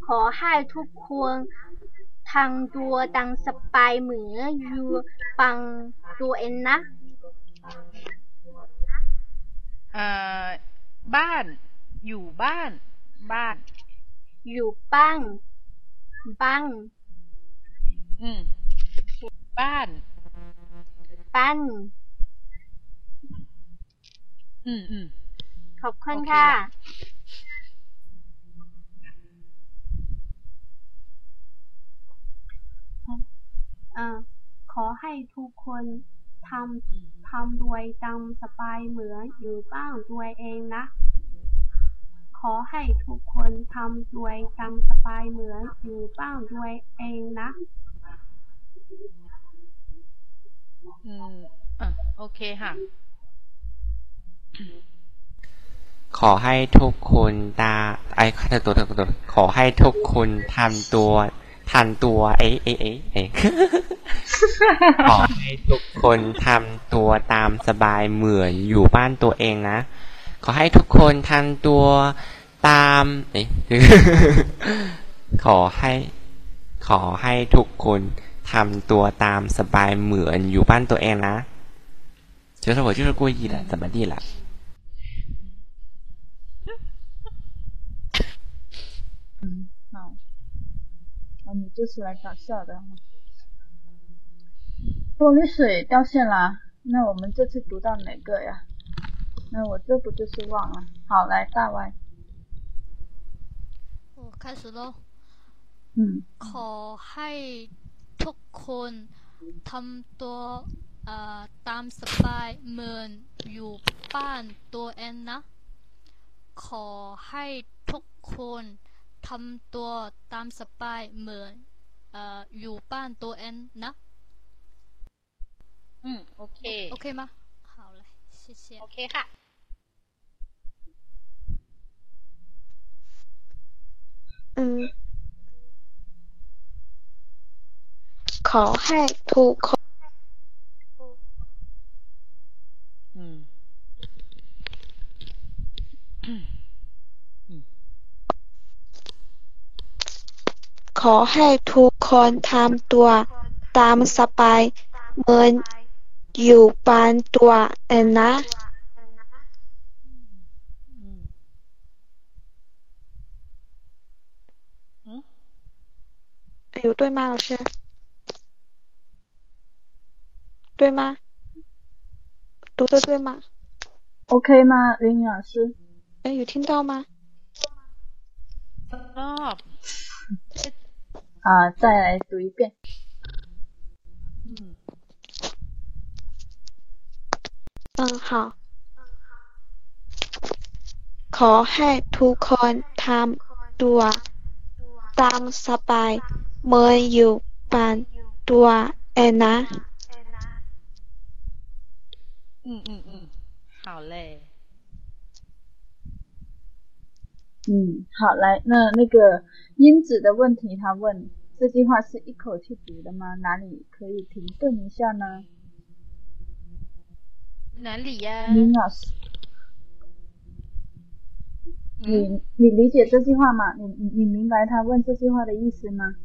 ขอให้ทุกคน ทำตัวตามสบายเหมือนอยู่บ้านตัวเองนะเอ่อบ้าน อยู่บ้าน บ้าน อยู่บ้านบ้านอืมบ้านบ้านอืมอืมขอบคุณโอเคค่ะ อ่าขอให้ทุกคนทำทำด้วยตามสบายเหมือนอยู่บ้านตัวเองนะ ขอให้ทุกคนทำด้วยตามสบายเหมือนอยู่บ้านตัวเองนะ อืมอะโอเคค่ะ ขอให้ทุกคนตาไอ้ตัวตัวตัวตัวขอให้ทุกคนทำตัว ทันตัวเอ๊ะเอ๊ะเอ๊ะขอให้ทุกคนทำตัวตามสบายเหมือนอยู่บ้านตัวเองนะ ขอให้ทุกคนทำตัวตามเอ๊ะขอให้ ขอให้ทุกคนทำตัวตามสบายเหมือนอยู่บ้านตัวเองนะเจ้าสาวเจ้าสาวกุยยีละสบายดีละ 那你就是来搞笑的哈。玻璃水掉线啦，那我们这次读到哪个呀？那我这不就是忘了？好，来大 Y，我开始喽。嗯，ขอให้ทุกคนทำตัวเอ่อตามสบายเหมือนอยู่บ้านตัวเองนะ ขอให้ทุกคน ทำตัวตามสบายเหมือนเอ่ออยู่บ้านตัวเองนะ อืม โอเค โอเค吗好嘞谢谢 โอเคค่ะ อืม ขอให้ทุกคน ขอให้ทุกค คนทำตัวตามสบายเหมือนอยู่บ้านตัวเองนะ有对吗，老师？对吗？读的对吗？OK 吗，林老师？哎，有听到吗？哦。 啊，再来读一遍。嗯。嗯，好。ขอให้ทุกคนทำตัวตามสบายเหมือนอยู่บ้านตัวเองนะ嗯嗯嗯，好嘞。 嗯，好，来，那那个英子的问题，他问这句话是一口气读的吗？哪里可以停顿一下呢？哪里呀？林老师，你你理解这句话吗？你你你明白他问这句话的意思吗？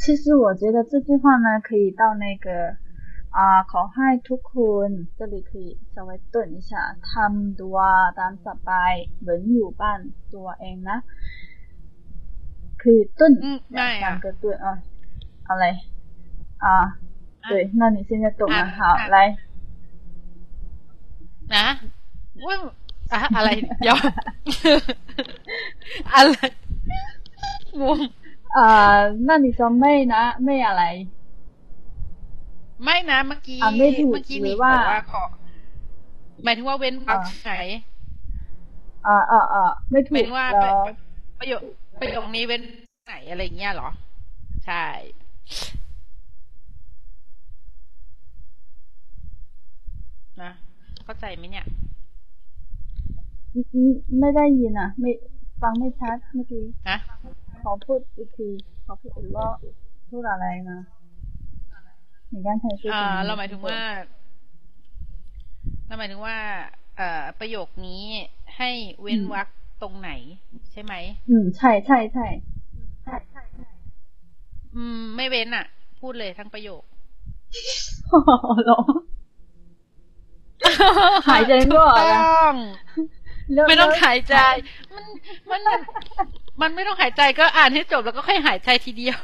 其实我觉得这句话呢，可以到那个啊，ขอให้ทุกคน这里可以稍微顿一下，ทำตัวตามสบายเหมือนอยู่บ้านตัวเองนะ可以顿两三个顿啊，好嘞啊，对，那你现在懂了，好来，啊，问啊อะไรเดี๋ยวอะไรงง เอ่อนั่นดิฉันไม่นะ ไม่อะไร ไม่นะเมื่อกี้ เมื่อกี้นี่ว่าขอหมายถึงว่าเว้นวักคใช่อ่าอ่าอ่าไม่ถูกหมายว่าประโยคประโยคนี้เว้นไหนอะไรเงี้ยหรอ ใช่ นะ เข้าใจไหมเนี่ย ไม่ได้ยินอะ ไม่ฟังไม่ชัดเมื่อกี้ ฮะ ขอพูดอีกทีขอพูดอีกว่าพูดอะไรนะในการใช้ชีวิตอ่า เราหมายถึงว่าเราหมายถึงว่า เอ่อ ประโยคนี้ให้เว้นวรรคตรงไหน ใช่ไหม อืม ใช่ใช่ใช่ใช่ใช่อืม ไม่เว้นอะ พูดเลยทั้งประโยคโอ้โหหายใจก็ต้องไม่ต้องหายใจ มันมัน มันไม่ต้องหายใจก็อ่านให้จบแล้วก็ค่อยหายใจทีเดียว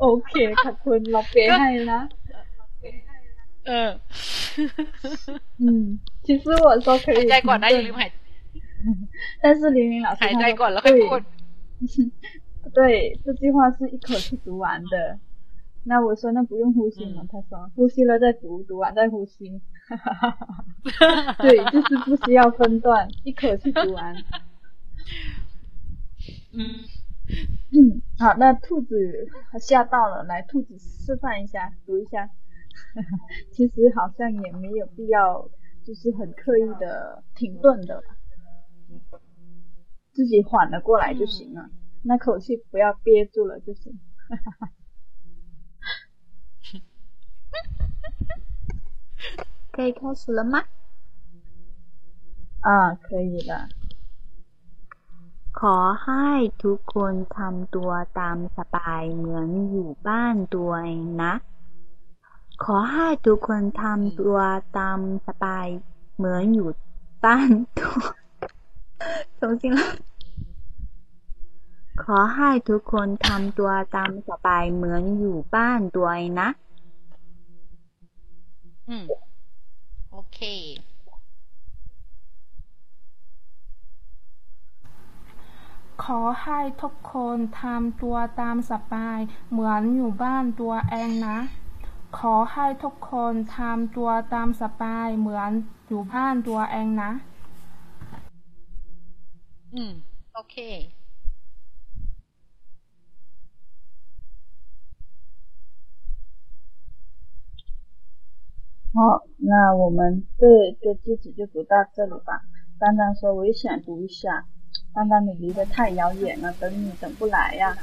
โอเคขอบคุณเราเปให้นะ เออ 嗯，其实我说可以。หายใจก่อนนะอย่าลืมหาย 但是玲玲老师หายใจก่อนแล้วค่อยพูด对，这句话是一口气读完的。那我说那不用呼吸吗？他说呼吸了再读，读完再呼吸。对，就是不需要分段，一口气读完。 嗯嗯，好，那兔子吓到了，来，兔子示范一下，读一下。(laughs) 其实好像也没有必要，就是很刻意的停顿的，自己缓了过来就行了，那口气不要憋住了就行。(laughs) 可以开始了吗？啊，可以了。 ขอให้ทุกคนทำตัวตามสบายเหมือนอยู่บ้านตัวเองนะ ขอให้ทุกคนทำตัวตามสบายเหมือนอยู่บ้านตัวตจงสิละขอให้ทุกคนทำตัวตามสบายเหมือนอยู่บ้านตัวเองนะ อืม โอเค ขอให้ทุกคนทำตัวตามสบาย เหมือนอยู่บ้านตัวเองนะ ขอให้ทุกคนทำตัวตามสบายเหมือนอยู่บ้านตัวเองนะ อืม โอเค 好，那我们这个句子就读到这里吧。丹丹说我也想读一下， 丹丹你离得太遥远了，等你等不来呀。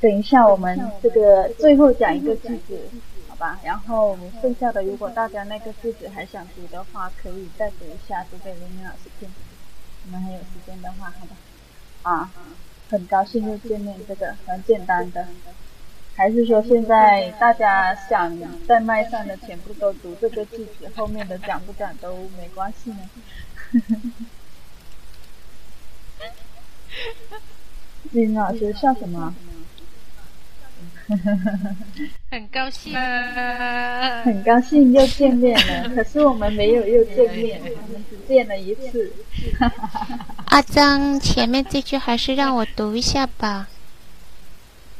等一下，我们这个最后讲一个句子，好吧。然后剩下的，如果大家那个句子还想读的话，可以再读一下，读给玲玲老师听。我们还有时间的话，好吧。啊，很高兴又见面，这个很简单的。还是说现在大家想在麦上的全部都读这个句子，后面的讲不讲都没关系呢？(laughs) 林老师笑什么？(laughs) 很高兴，(laughs) 很高兴又见面了。可是我们没有又见面，只见了一次。阿张，前面这句还是让我读一下吧。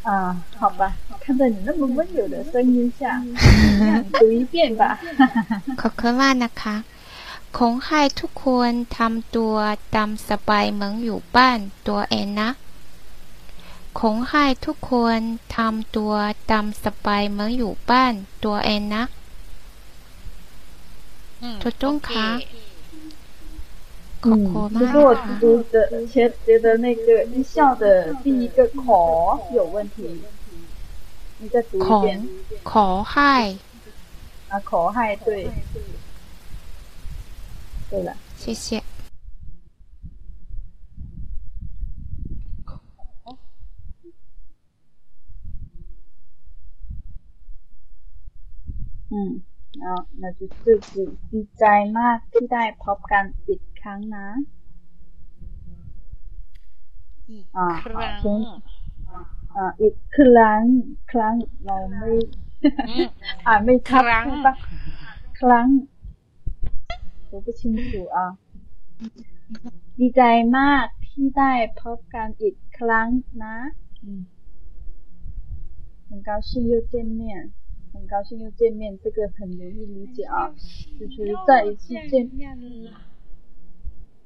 啊，好吧，我看在你那么温柔的声音下，读一遍吧。可可哇那卡。 ขอให้ทุกคนทำตัวตามสบายเหมือนอยู่บ้านตัวเองนะขอให้ทุกคนทำตัวตามสบายเหมือนอยู่บ้านตัวเองนะถูกต้องคะ嗯，不过我读的觉觉得那个音效的第一个口有问题，你再读一遍。ขอให้啊，口嗨对， 对了，谢谢。嗯，然后那就是指ดีใจมากที่ได้พบกันอีกครั้งนะอ่าครั้งอ่าอีกครั้งครั้งเราไม่อ่านไม่ชัดปะครั้ง 我不清楚啊ดีใจมากที่ได้พบกันอีกครั้งนะ很高兴又见面很高兴又见面，这个很容易理解啊，就是再一次见面了。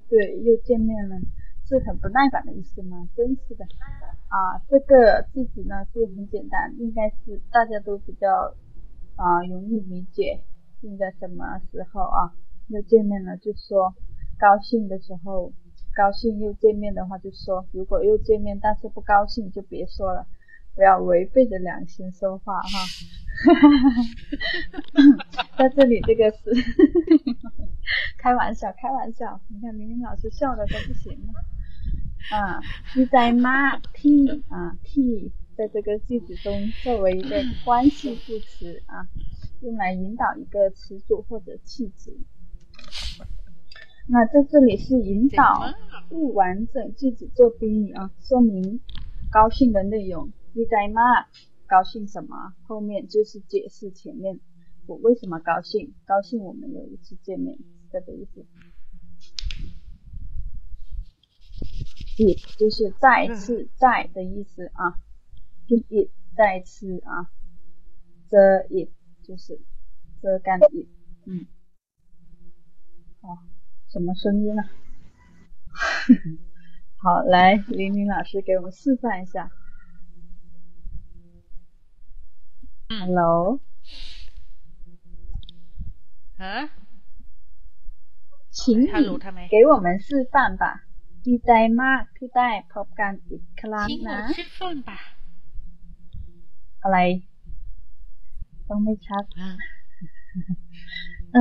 对，又见面了，是很不耐烦的意思吗？真是的啊，这个句子呢是很简单，应该是大家都比较啊容易理解。用在什么时候啊？ 又见面了，就说高兴的时候，高兴又见面的话就说，如果又见面但是不高兴就别说了。不要违背着良心说话哈，(laughs) 在这里这个是开玩笑，开玩笑。你看明明老师笑的都不行了啊！你在吗？t 啊 t 在这个句子中作为一个关系副词啊，用来引导一个词组或者气质。那在这里是引导不完整句子做宾语啊，说明高兴的内容。你在吗？高兴什么？后面就是解释前面我为什么高兴。高兴我们有一次见面，这个意思。it 就是再次再的意思啊，it 再次啊，the it 就是遮干 it，嗯，好，什么声音呢？(laughs) 好，来，玲玲老师给我们示范一下。Hello，啊，请你给我们示范吧。ดีใจมากที่ได้พบกันอีกครั้งนะอะไรต้องไม่ชัด嗯，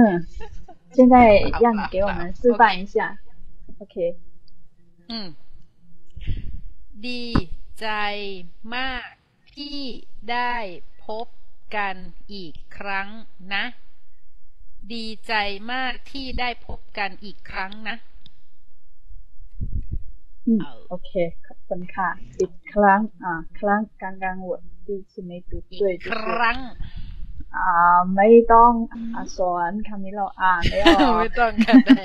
现在让你给我们示范一下，OK。嗯，ดีใจมากที่ได้พบกันอีกครั้งนะ ดีใจมากที่ได้พบกันอีกครั้งนะอืมโอเคขอบคุณค่ะอีกครั้งอ่าครั้งกลางกลางวดดีใช่ไหมดูด้วยครั้ง อ่าไม่ต้องอ่าสอนคำนี้เราอ่านไม่ออกไม่ต้องกันได้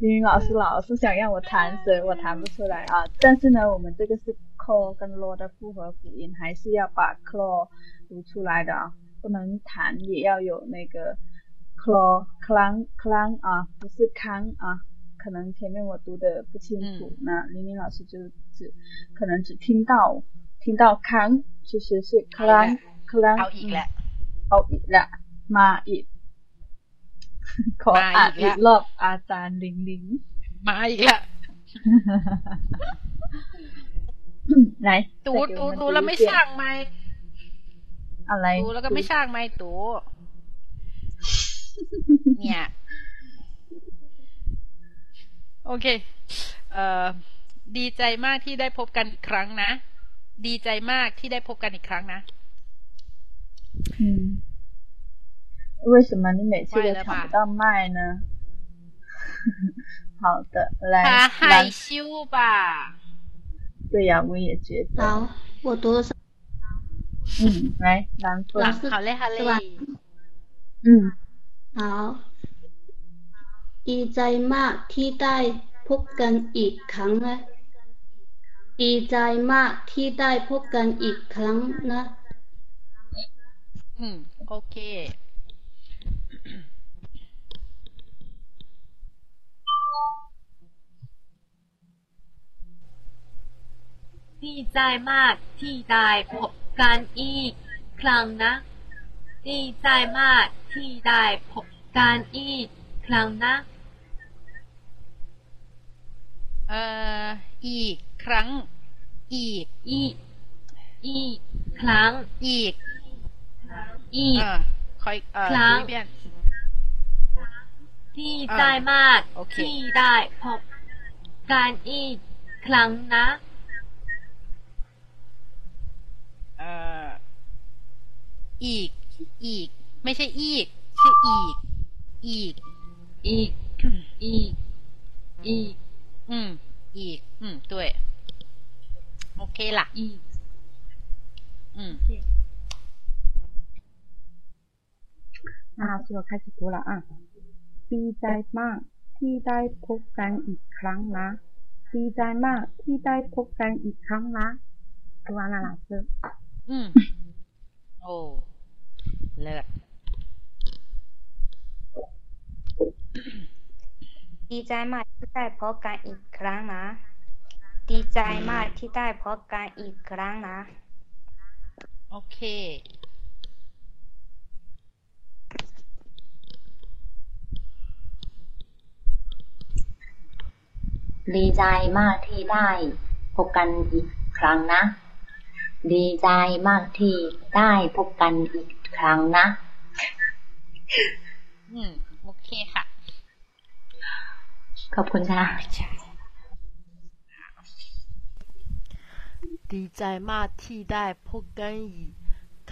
英语老师老是想让我弹舌，我弹不出来啊。但是呢，我们这个是 c 跟 l 的复合辅音，还是要把 cl 读出来的啊，不能弹，也要有那个 cl clang clang 啊，不是康啊。 可能前面我读的不清楚，那玲玲老师就只可能只听到听到康，其实是 clang clang。好อีกแล้วเอาอีกแล้วมาอีกขออ่านอีกรอบอาจารย์ลิงลิงมาอีกแล้ว ไหน ตู 再给 ตู 我们 ตู 读 แล้ว 一 ไม่ 遍 ช่างไหม อะไร ตูแล้วก็ไม่ช่างไหมตู เนี่ย โอเค เอ่อ ดีใจมากที่ได้พบกันอีกครั้งนะ ดีใจมากที่ได้พบกันอีกครั้งนะ 嗯，为什么你每次都抢不到麦呢？好的，来，他来害，羞吧？对呀、我也觉得。好，我读的是嗯，来，蓝凤。老师好嘞，好嘞是。吧？嗯，好， ดีใจมากที่ได้พบกันอีกครั้งนะดีใจมากที่ได้พบกันอีกครั้งนะอืมโอเคดีใจมากที่ได้พบกันอีกครั้งนะดีใจมากที่ได้พบกันอีกครั้งนะ เอ่ออีกครั้ง อีก อีก อีก ครั้ง อีก อีก เออคอยเอ่อครั้งดูอีกเบียนดีใจมากโอเค ที่ได้พบกันอีกครั้งนะ เอ่ออีก อีก ไม่ใช่อีกชื่ออีก อีก อีก อีก อีก อืม อีก อืม对โอเคล่ะ อีก อืม 那老师我开始读了啊。ดีใจมากที่ได้พบกันอีกครั้งนะ ดีใจมากที่ได้พบกันอีกครั้งนะ读完了老师。 อืม โอ้ เลิศ ดีใจมากที่ได้พบกันอีกครั้งนะ ดีใจมากที่ได้พบกันอีกครั้งนะ โอเค ดีใจมากที่ได้พบกันอีกครั้งนะ ดีใจมากที่ได้พบกันอีกครั้งนะ อืม โอเคค่ะ ขอบคุณค่ะ ดีใจมากที่ได้พบกันอีก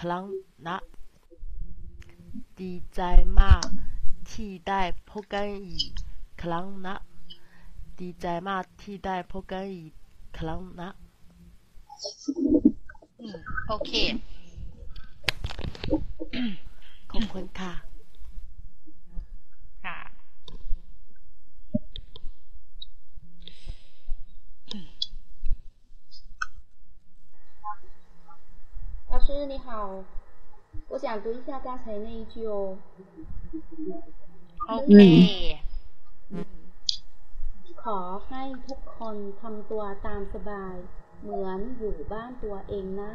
ครั้งนะ ดีใจมากที่ได้พบกันอีกครั้งนะ ดีใจมากที่ได้พบกันอีกครั้งนะอืมโอเค ขอบคุณค่ะค่ะ老师你好，我想读一下刚才那一句哦。 โอเค ขอให้ทุกคนทำตัวตามสบาย เหมือนอยู่บ้านตัวเองนะ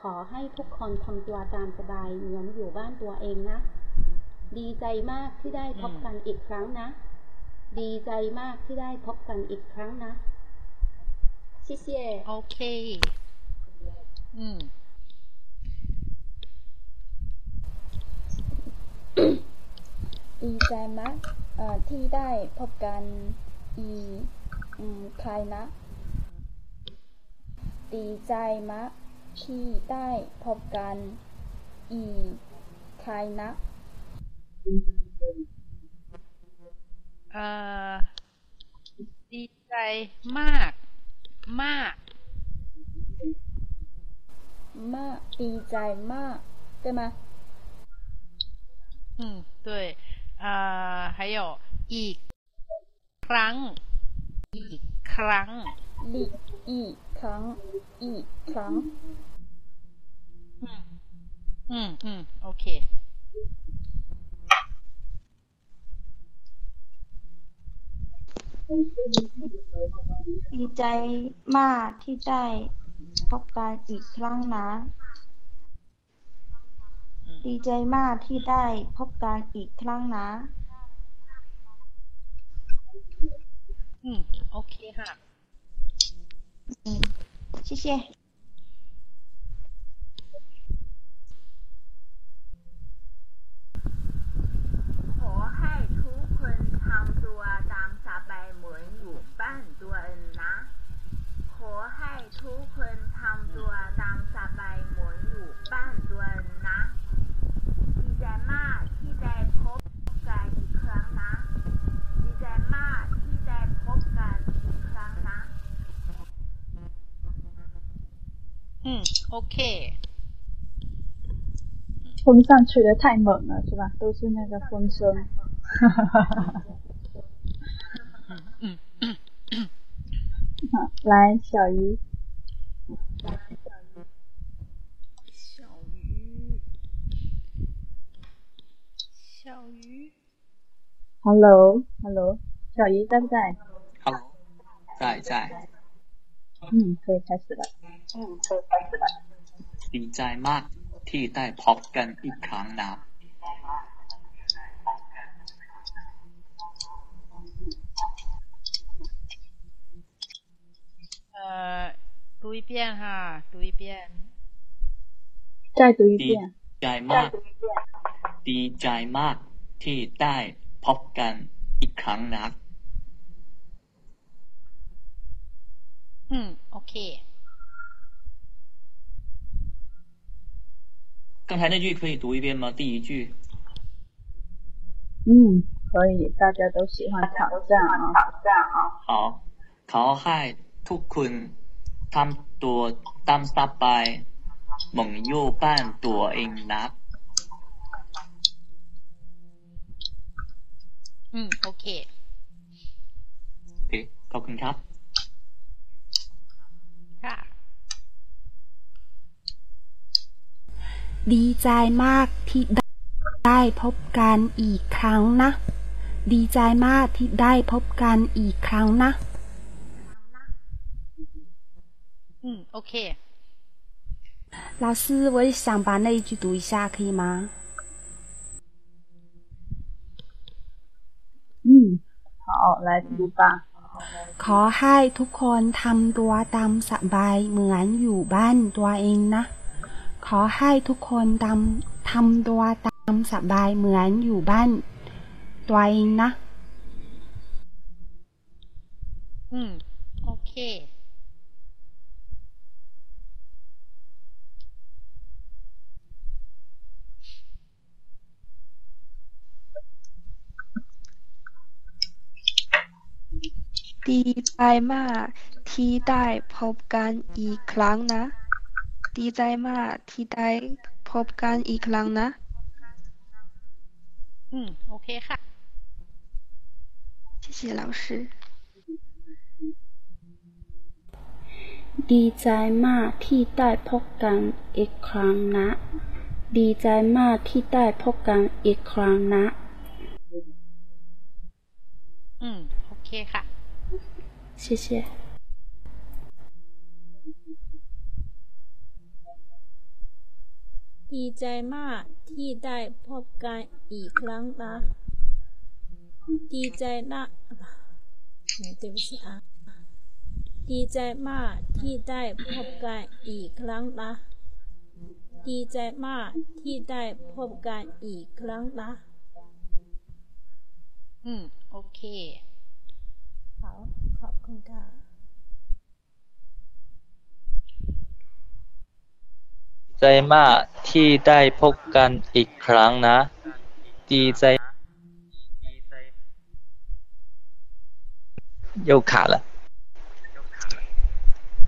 ขอให้ทุกคนทำตัวตามสบาย เหมือนอยู่บ้านตัวเองนะ ดีใจมากที่ได้พบกันอีกครั้งนะ ดีใจมากที่ได้พบกันอีกครั้งนะ谢谢 โอ ดีใจมากเอ่อที่ได้พบกันอีกอืมใครนะ ดีใจมากที่ได้พบกันอีกใครนะเอ่อดีใจมาก มาก มาก ดีใจมาก对吗嗯，对，呃，还有อีกครั้ง อีกครั้ง อีกอีกครั้งอีกครั้ง อืม อืม อืม โอเค ดีใจมากที่ได้พบกันอีกครั้งนะ ดีใจมากที่ได้พบกันอีกครั้งนะ อืม โอเคค่ะ อืม谢谢。ขอให้ทุกคนทำตัวตามสบายเหมือนอยู่บ้านตัวเองนะ ขอให้ทุกคน 嗯，OK。风扇吹的太猛了，是吧？都是那个风声。哈哈哈哈哈嗯好，来，小鱼。小鱼，小鱼，Hello，Hello，小鱼在不在？Hello，在在，嗯，可以开始了。 嗯，可以开始了。ดีใจมากที่ได้พบกันอีกครั้งนะ 呃，读一遍哈，读一遍。再读一 ดี 遍。 ใจมาก ดีใจมากที่ได้พบกันอีกครั้งนะ 嗯，OK。 刚才那句可以读一遍吗？第一句。嗯，可以，大家都喜欢挑战啊。挑战啊。好ขอให้ทุกคนทำตัวตามสบายเหมือนอยู่บ้านตัวเองนะ 嗯，OK。 โอเคขอบคุณครับ ค่ะ ดีใจมากที่ได้พบกันอีกครั้งนะ ดีใจมากที่ได้พบกันอีกครั้งนะ 嗯，OK。老师，我也想把那一句读一下，可以吗？嗯，好，来读吧。 ขอให้ทุกคนทำตัวตามสบายเหมือนอยู่บ้านตัวเองนะ ขอให้ทุกคนทำทำตัวตามสบายเหมือนอยู่บ้านตัวเองนะ嗯，OK。ดีใจมากที่ได้พบกันอีกครั้งนะ ดีใจมากที่ได้พบกันอีกครั้งนะ 嗯，OK ค่ะ 谢谢老师。 ดีใจมากที่ได้พบกันอีกครั้งนะ ดีใจมากที่ได้พบกันอีกครั้งนะ 嗯，OK ค่ะ 谢谢。 ดีใจมากที่ได้พบกันอีกครั้งนะ ดีใจนะ对不起啊ดีใจมากที่ได้พบกันอีกครั้งนะ ดีใจมากที่ได้พบกันอีกครั้งนะ 嗯，OK。好ขอบคุณค่ะ ใจมากที่ได้พบกันอีกครั้งนะ ดีใจโยขาละ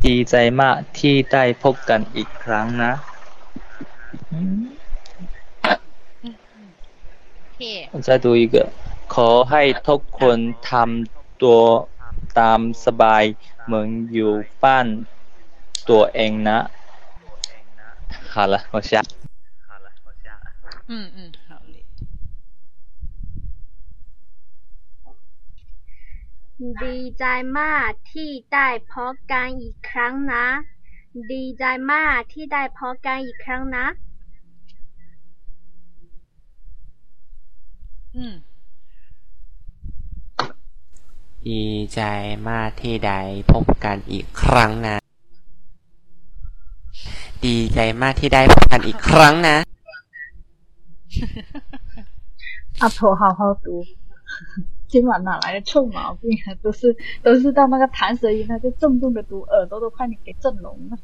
ดีใจมากที่ได้พบกันอีกครั้งนะจะดูอีกขอให้ทุกคนทำตัวตามสบายเหมือนอยู่บ้านตัวเองนะ 好了，我下。嗯嗯，好嘞。 ดีใจมากที่ได้พบกันอีกครั้งนะ ดีใจมากที่ได้พบกันอีกครั้งนะ 嗯 ดีใจมากที่ได้พบกันอีกครั้งนะ ดีใจมากที่ได้พบกันอีกครั้งนะ阿婆好好读，今晚哪来的臭毛病啊？都是都是到那个弹舌音，他就重重的读，耳朵都快你给震聋了。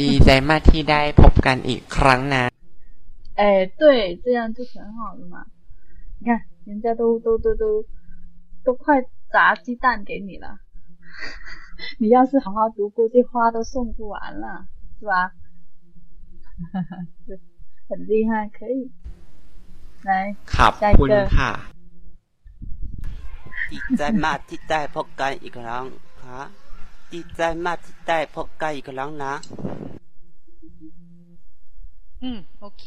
ดีใจมากที่ได้พบกันอีกครั้งนะ。哎，对，这样就很好了嘛。你看，人家都都都都都快砸鸡蛋给你了，(laughs) 你要是好好读，估计花都送不完了， vào hình đi hai khí này ขอบคุณค่ะดีใจมากที่ได้พบกันอีกครั้งฮะดีใจมากที่ได้พบกันอีกครั้งนะ อืม โอเค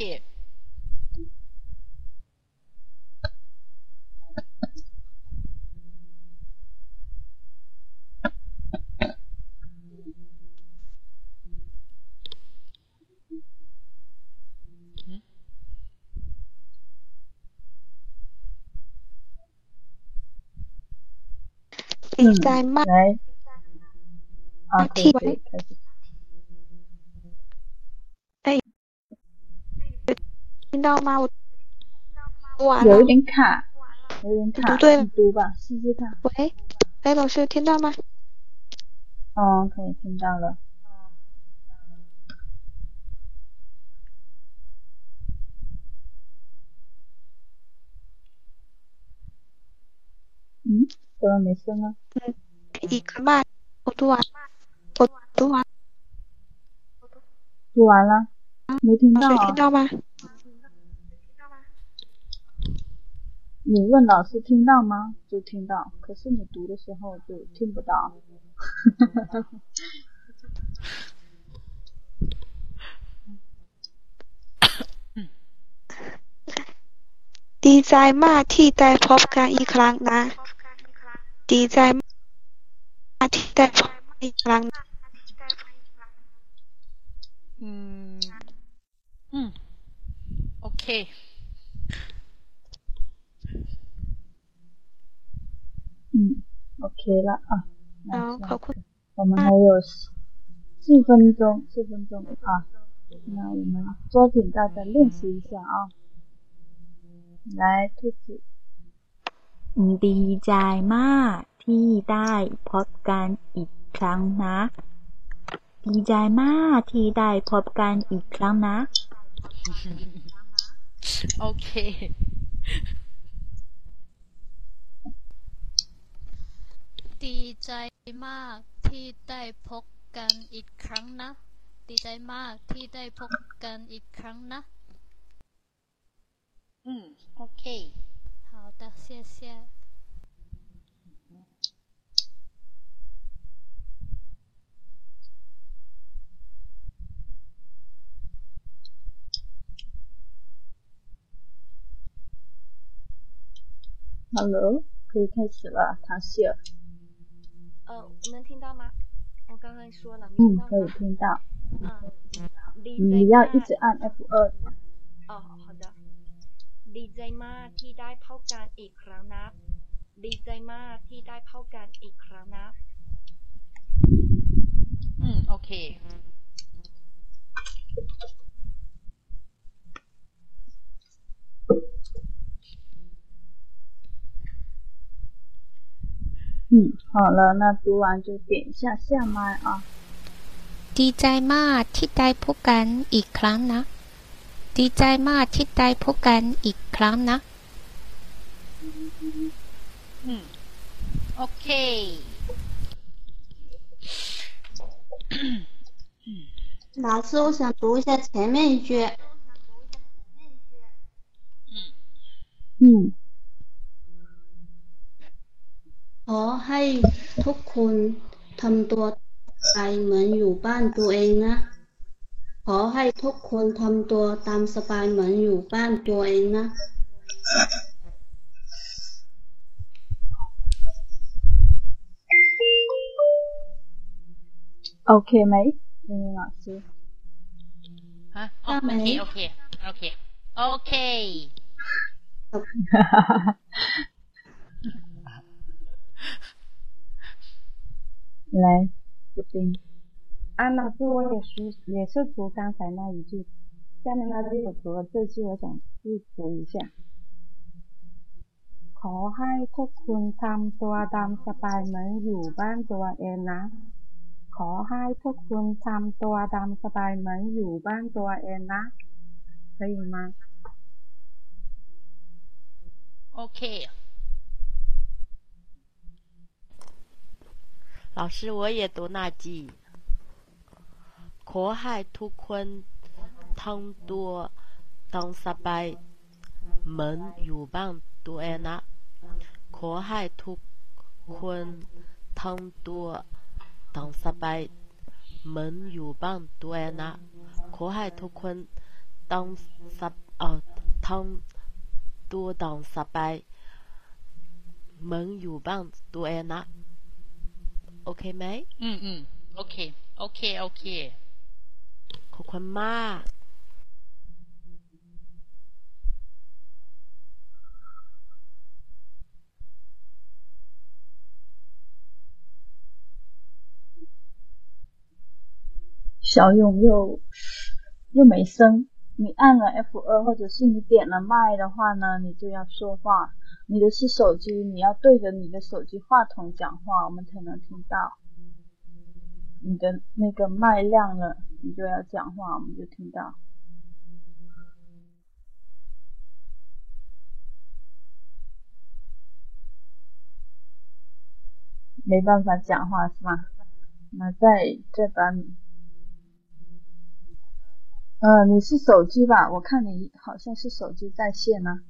听在吗？来，啊，可以，可。哎，听到吗？我完有点卡，有点卡，对，读吧，试试看。喂，哎，老师，听到吗？哦，可以听到了。嗯。怎么没声啊？嗯，一个麦，我读完，我读完，读完了，没听到啊？听到吗？你问老师听到吗？就听到，可是你读的时候就听不到。(laughs) ดีใจมากที่ได้พบกันอีกครั้งนะ 滴在马蹄在嗯嗯，嗯，OK。嗯，OK 了啊。好，我们还有四分钟，四分钟啊。那我们抓紧大家练习一下啊。来，兔子。 ดีใจมากที่ได้พบกันอีกครั้งนะ ดีใจมากที่ได้พบกันอีกครั้งนะ โอเคดีใจมากที่ได้พบกันอีกครั้งนะ ดีใจมากที่ได้พบกันอีกครั้งนะ อืม โอเค好的，谢谢。Hello，可以开始了，唐希尔。呃，能听到吗？我刚刚说了，嗯，可以听到。嗯，你要一直按 F 二。 哦，好的。ดีใจมากที่ได้พบกันอีกครั้งนะดีใจมากที่ได้พบกันอีกครั้งนะอืมโอเค嗯，好了，那读完就点一下下麦啊。ดีใจมากที่ได้พบกันอีกครั้งนะ ดีใจมากที่ได้พบกันอีกครั้งนะ อืม โอเค老师，我想读一下前面一句。嗯。ขอให้ทุกคนทำตัวไปเหมือนอยู่บ้านตัวเองนะ ขอให้ทุกคนทำตัวตามสบายเหมือนอยู่บ้านตัวเองนะโอเคไหมเรียน老师ฮะโอเคโอเคโอเคโอเค来布丁 啊，老师，我也是也是读刚才那一句，下面那句我读了这句，我想去读一下。ขอให้ทุกคนทำตัวตามสบายเหมือนอยู่บ้านตัวเองนะ ขอให้ทุกคนทำตัวตามสบายเหมือนอยู่บ้านตัวเองนะ可以吗？OK。老师，我也读那句。 ขอให้ทุกคนทำตัวตามสบายเหมือนอยู่บ้านตัวเองนะ ขอให้ทุกคนทำตัวตามสบายเหมือนอยู่บ้านตัวเองนะ ขอให้ทุกคนตามสบเอ่อทำตัวตามสบายเหมือนอยู่บ้านตัวเองนะ โอเคไหม อืมอืมโอเค โอเค โอเค ขอบคุณมาก小勇又又没声，你按了 F 二，或者是你点了麦的话呢，你就要说话。你的是手机，你要对着你的手机话筒讲话，我们才能听到。 你的那个麦亮了，你就要讲话，我们就听到。没办法讲话是吗？那在这边。呃，你是手机吧？我看你好像是手机在线呢。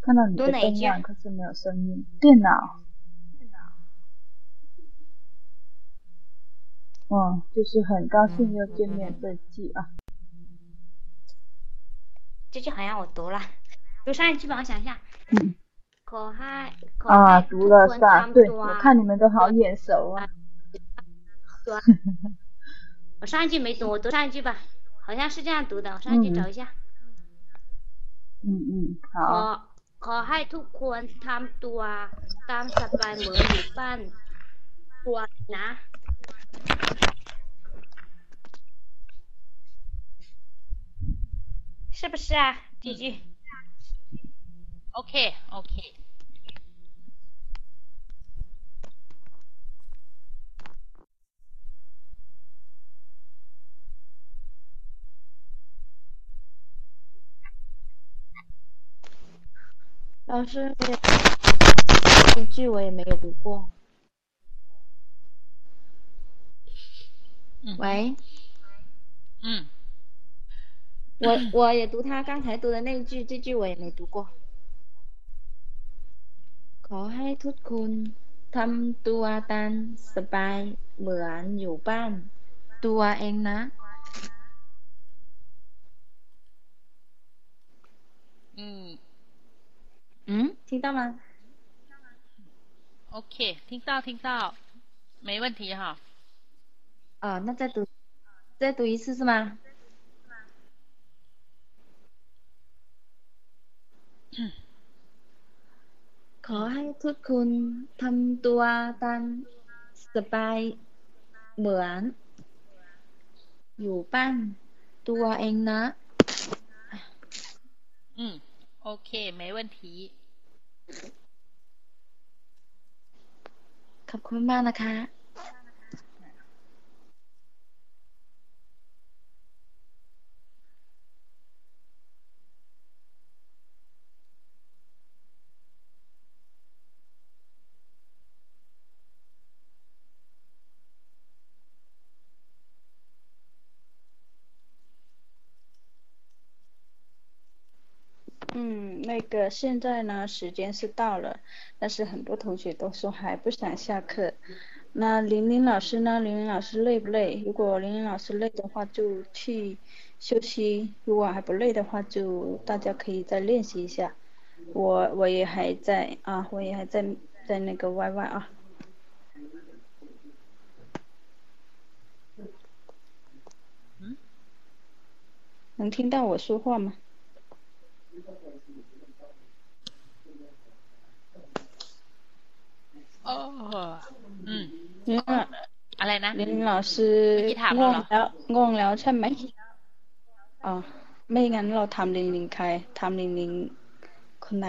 看到你的灯亮，可是没有声音。电脑。电脑。嗯，就是很高兴又见面这句啊。这句好像我读了，读上一句吧，我想一下。嗯。可嗨。啊，读了是吧？对，我看你们都好眼熟啊。(laughs) 我上一句没读，我读上一句吧，好像是这样读的。我上一句找一下。嗯嗯，好。ขอให้ทุกคนทำตัวตามสบายเหมือนอยู่บ้านตัวนะ 是不是啊？几句？OK OK。老师，一句我也没有读过。喂。嗯。我我也读他刚才读的那一句，这句我也没读过。ขอให้ทุกคนทำตัวตามสบายเหมือนอยู่บ้านตัวเองนะ。嗯。嗯，听到吗？OK，听到听到，没问题哈。 哦，那再读，再读一次是吗？ขอให้ทุกคนทำตัวตามสบายเหมือนอยู่บ้านตัวเองนะ。嗯。OK，没问题。ขอบคุณมากนะคะ 个现在呢，时间是到了，但是很多同学都说还不想下课。那玲玲老师呢？玲玲老师累不累？如果玲玲老师累的话，就去休息；如果还不累的话，就大家可以再练习一下。我我也还在啊，我也还在在那个 Y Y 啊。嗯？能听到我说话吗？ โอ้อืมเนี่ยอะไรนะลิน老师เมื่อกี้ถามง่เราวงเหรอแล้วง่วงแล้วใช่ไหมอ๋อไม่งั้นเราทำลิงลิงใครทำลิงลิงคนไหน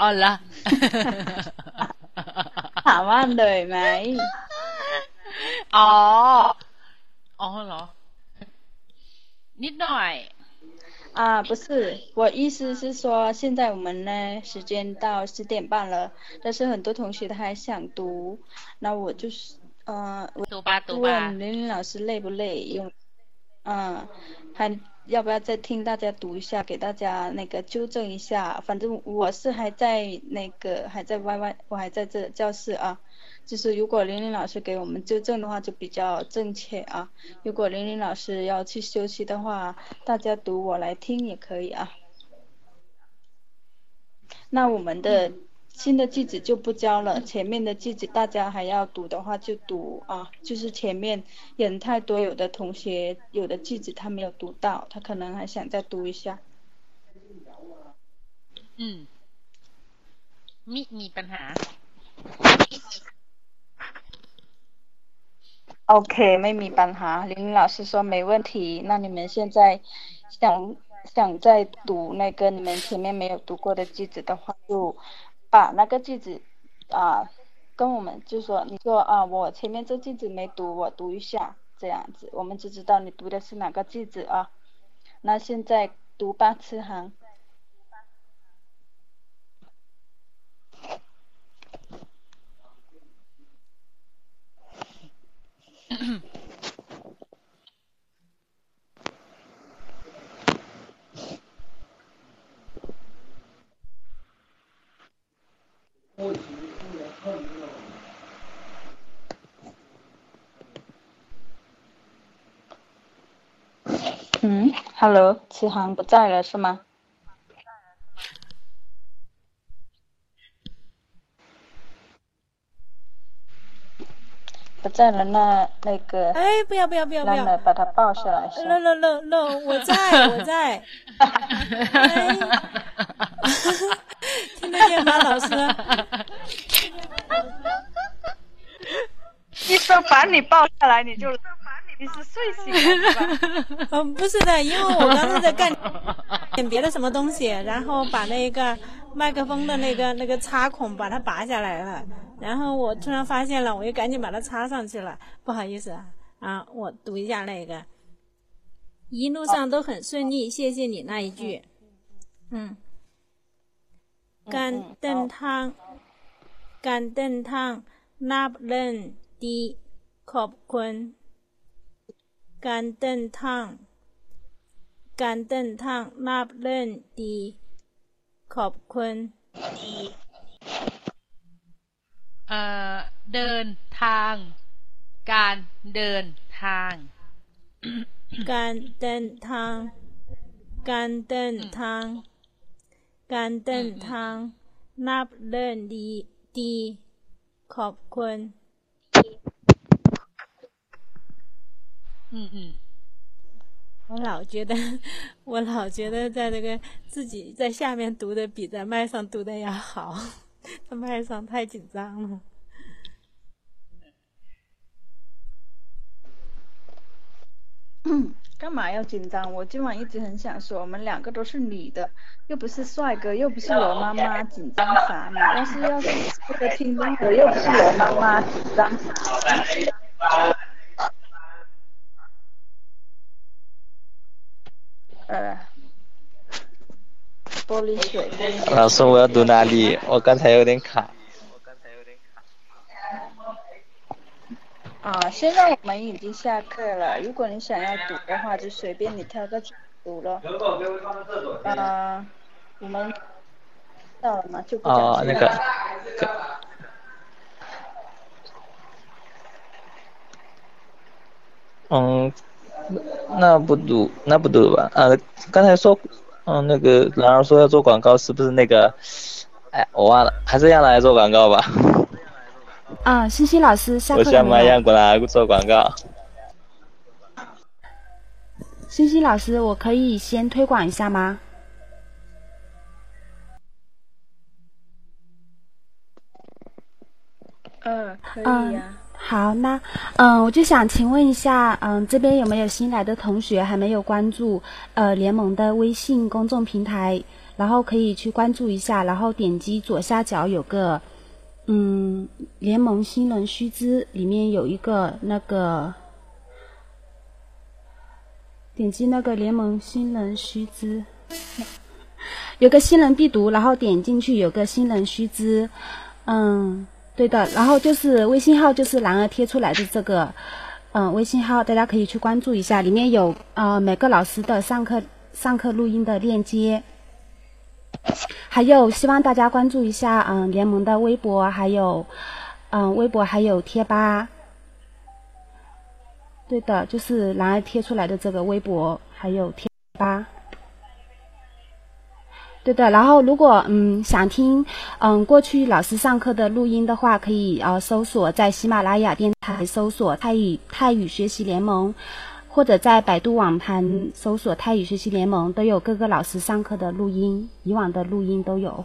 อ๋อเหรอถามว่าเลยไหมอ๋อ อ๋อเหรอ นิดหน่อย 啊，不是，我意思是说，现在我们呢，时间到十点半了，但是很多同学他还想读，那我就是，呃，我读吧读吧问玲玲老师累不累？用，嗯，还要不要再听大家读一下，给大家那个纠正一下？反正我是还在那个还在 Y Y，我还在这教室啊。就是如果玲玲老师给我们纠正的话，就比较正确啊。如果玲玲老师要去休息的话，大家读我来听也可以啊。那我们的新的句子就不教了，前面的句子大家还要读的话就读啊。就是前面人太多，有的同学有的句子他没有读到，他可能还想再读一下。 อืมมิมีปัญหา OK，没米班哈，玲玲老师说没问题。那你们现在想想再读那个你们前面没有读过的句子的话，就把那个句子啊跟我们就说，你说啊，我前面这句子没读，我读一下，这样子，我们就知道你读的是哪个句子啊。那现在读八，次行。嗯，Hello，慈航不在了是吗？在了，那那个，哎，不要不要不要不要把他抱下来 no no no no，我在我在。哎 (laughs) 听得见吗，老师？一说把你抱下来，你就你是睡醒了？嗯，不是的，因为我刚才在干 (laughs) 点别的什么东西，然后把那个麦克风的那个那个插孔把它拔下来了，然后我突然发现了，我又赶紧把它插上去了。不好意思啊，啊，我读一下那个，一路上都很顺利，谢谢你那一句。嗯，干炖汤，干炖汤，那不嫩的，可不困。干炖汤，干炖汤，那不嫩的，可不困。เดินทาง การเดินทางนับเล่นดี ขอบคุณ เอ่อ เดินทาง การเดินทาง การเดินทาง การเดินทาง การเดินทาง นับเล่นดีดี ขอบคุณ 嗯嗯，我老觉得，我老觉得在这个自己在下面读的比在麦上读的要好， 在麦上太紧张了。干嘛要紧张？我今晚一直很想说，我们两个都是女的，又不是帅哥，又不是我妈妈，紧张啥呢？要是要是这个听众的，又不是我妈妈，紧张啥？呃，玻璃水。老师，我要读哪里？我刚才有点卡。啊，现在我们已经下课了。如果你想要读的话，就随便你挑个读了。啊，我们到了吗？就不讲哦，那个，嗯，那不读，那不读吧？啊，刚才说，嗯，那个然而说要做广告，是不是那个？哎，我忘了，还是让他来做广告吧。啊，西西老师下我课了没有想马上？过来做广告。西西老师，我可以先推广一下吗？嗯，可以嗯呀、好，那嗯，我就想请问一下，嗯，这边有没有新来的同学还没有关注呃联盟的微信公众平台？然后可以去关注一下，然后点击左下角有个嗯联盟新人须知，里面有一个那个点击那个联盟新人须知，(laughs) 有个新人必读，然后点进去有个新人须知，嗯，对的，然后就是微信号就是兰儿贴出来的这个，嗯，微信号大家可以去关注一下，里面有呃每个老师的上课上课录音的链接，还有希望大家关注一下嗯联盟的微博，还有嗯微博还有贴吧。对的，就是兰儿贴出来的这个微博还有贴吧。对的，然后如果嗯想听嗯过去老师上课的录音的话，可以呃搜索在喜马拉雅电台搜索泰语泰语学习联盟，或者在百度网盘搜索泰语学习联盟，都有各个老师上课的录音，以往的录音都有。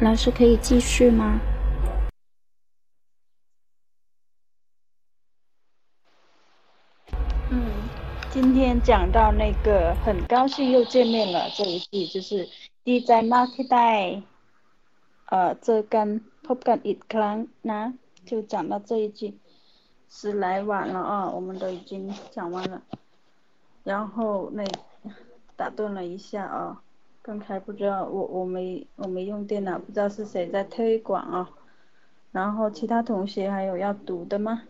老师可以继续吗？嗯，今天讲到那个很高兴又见面了这一句，就是ดีใจมากที่ได้เอ่อเจอกันพบกันอีกครั้งนะ就讲到这一句，时来晚了啊，我们都已经讲完了，然后那打断了一下啊， 刚才不知道我我没我没用电脑，不知道是谁在推广啊，然后其他同学还有要读的吗？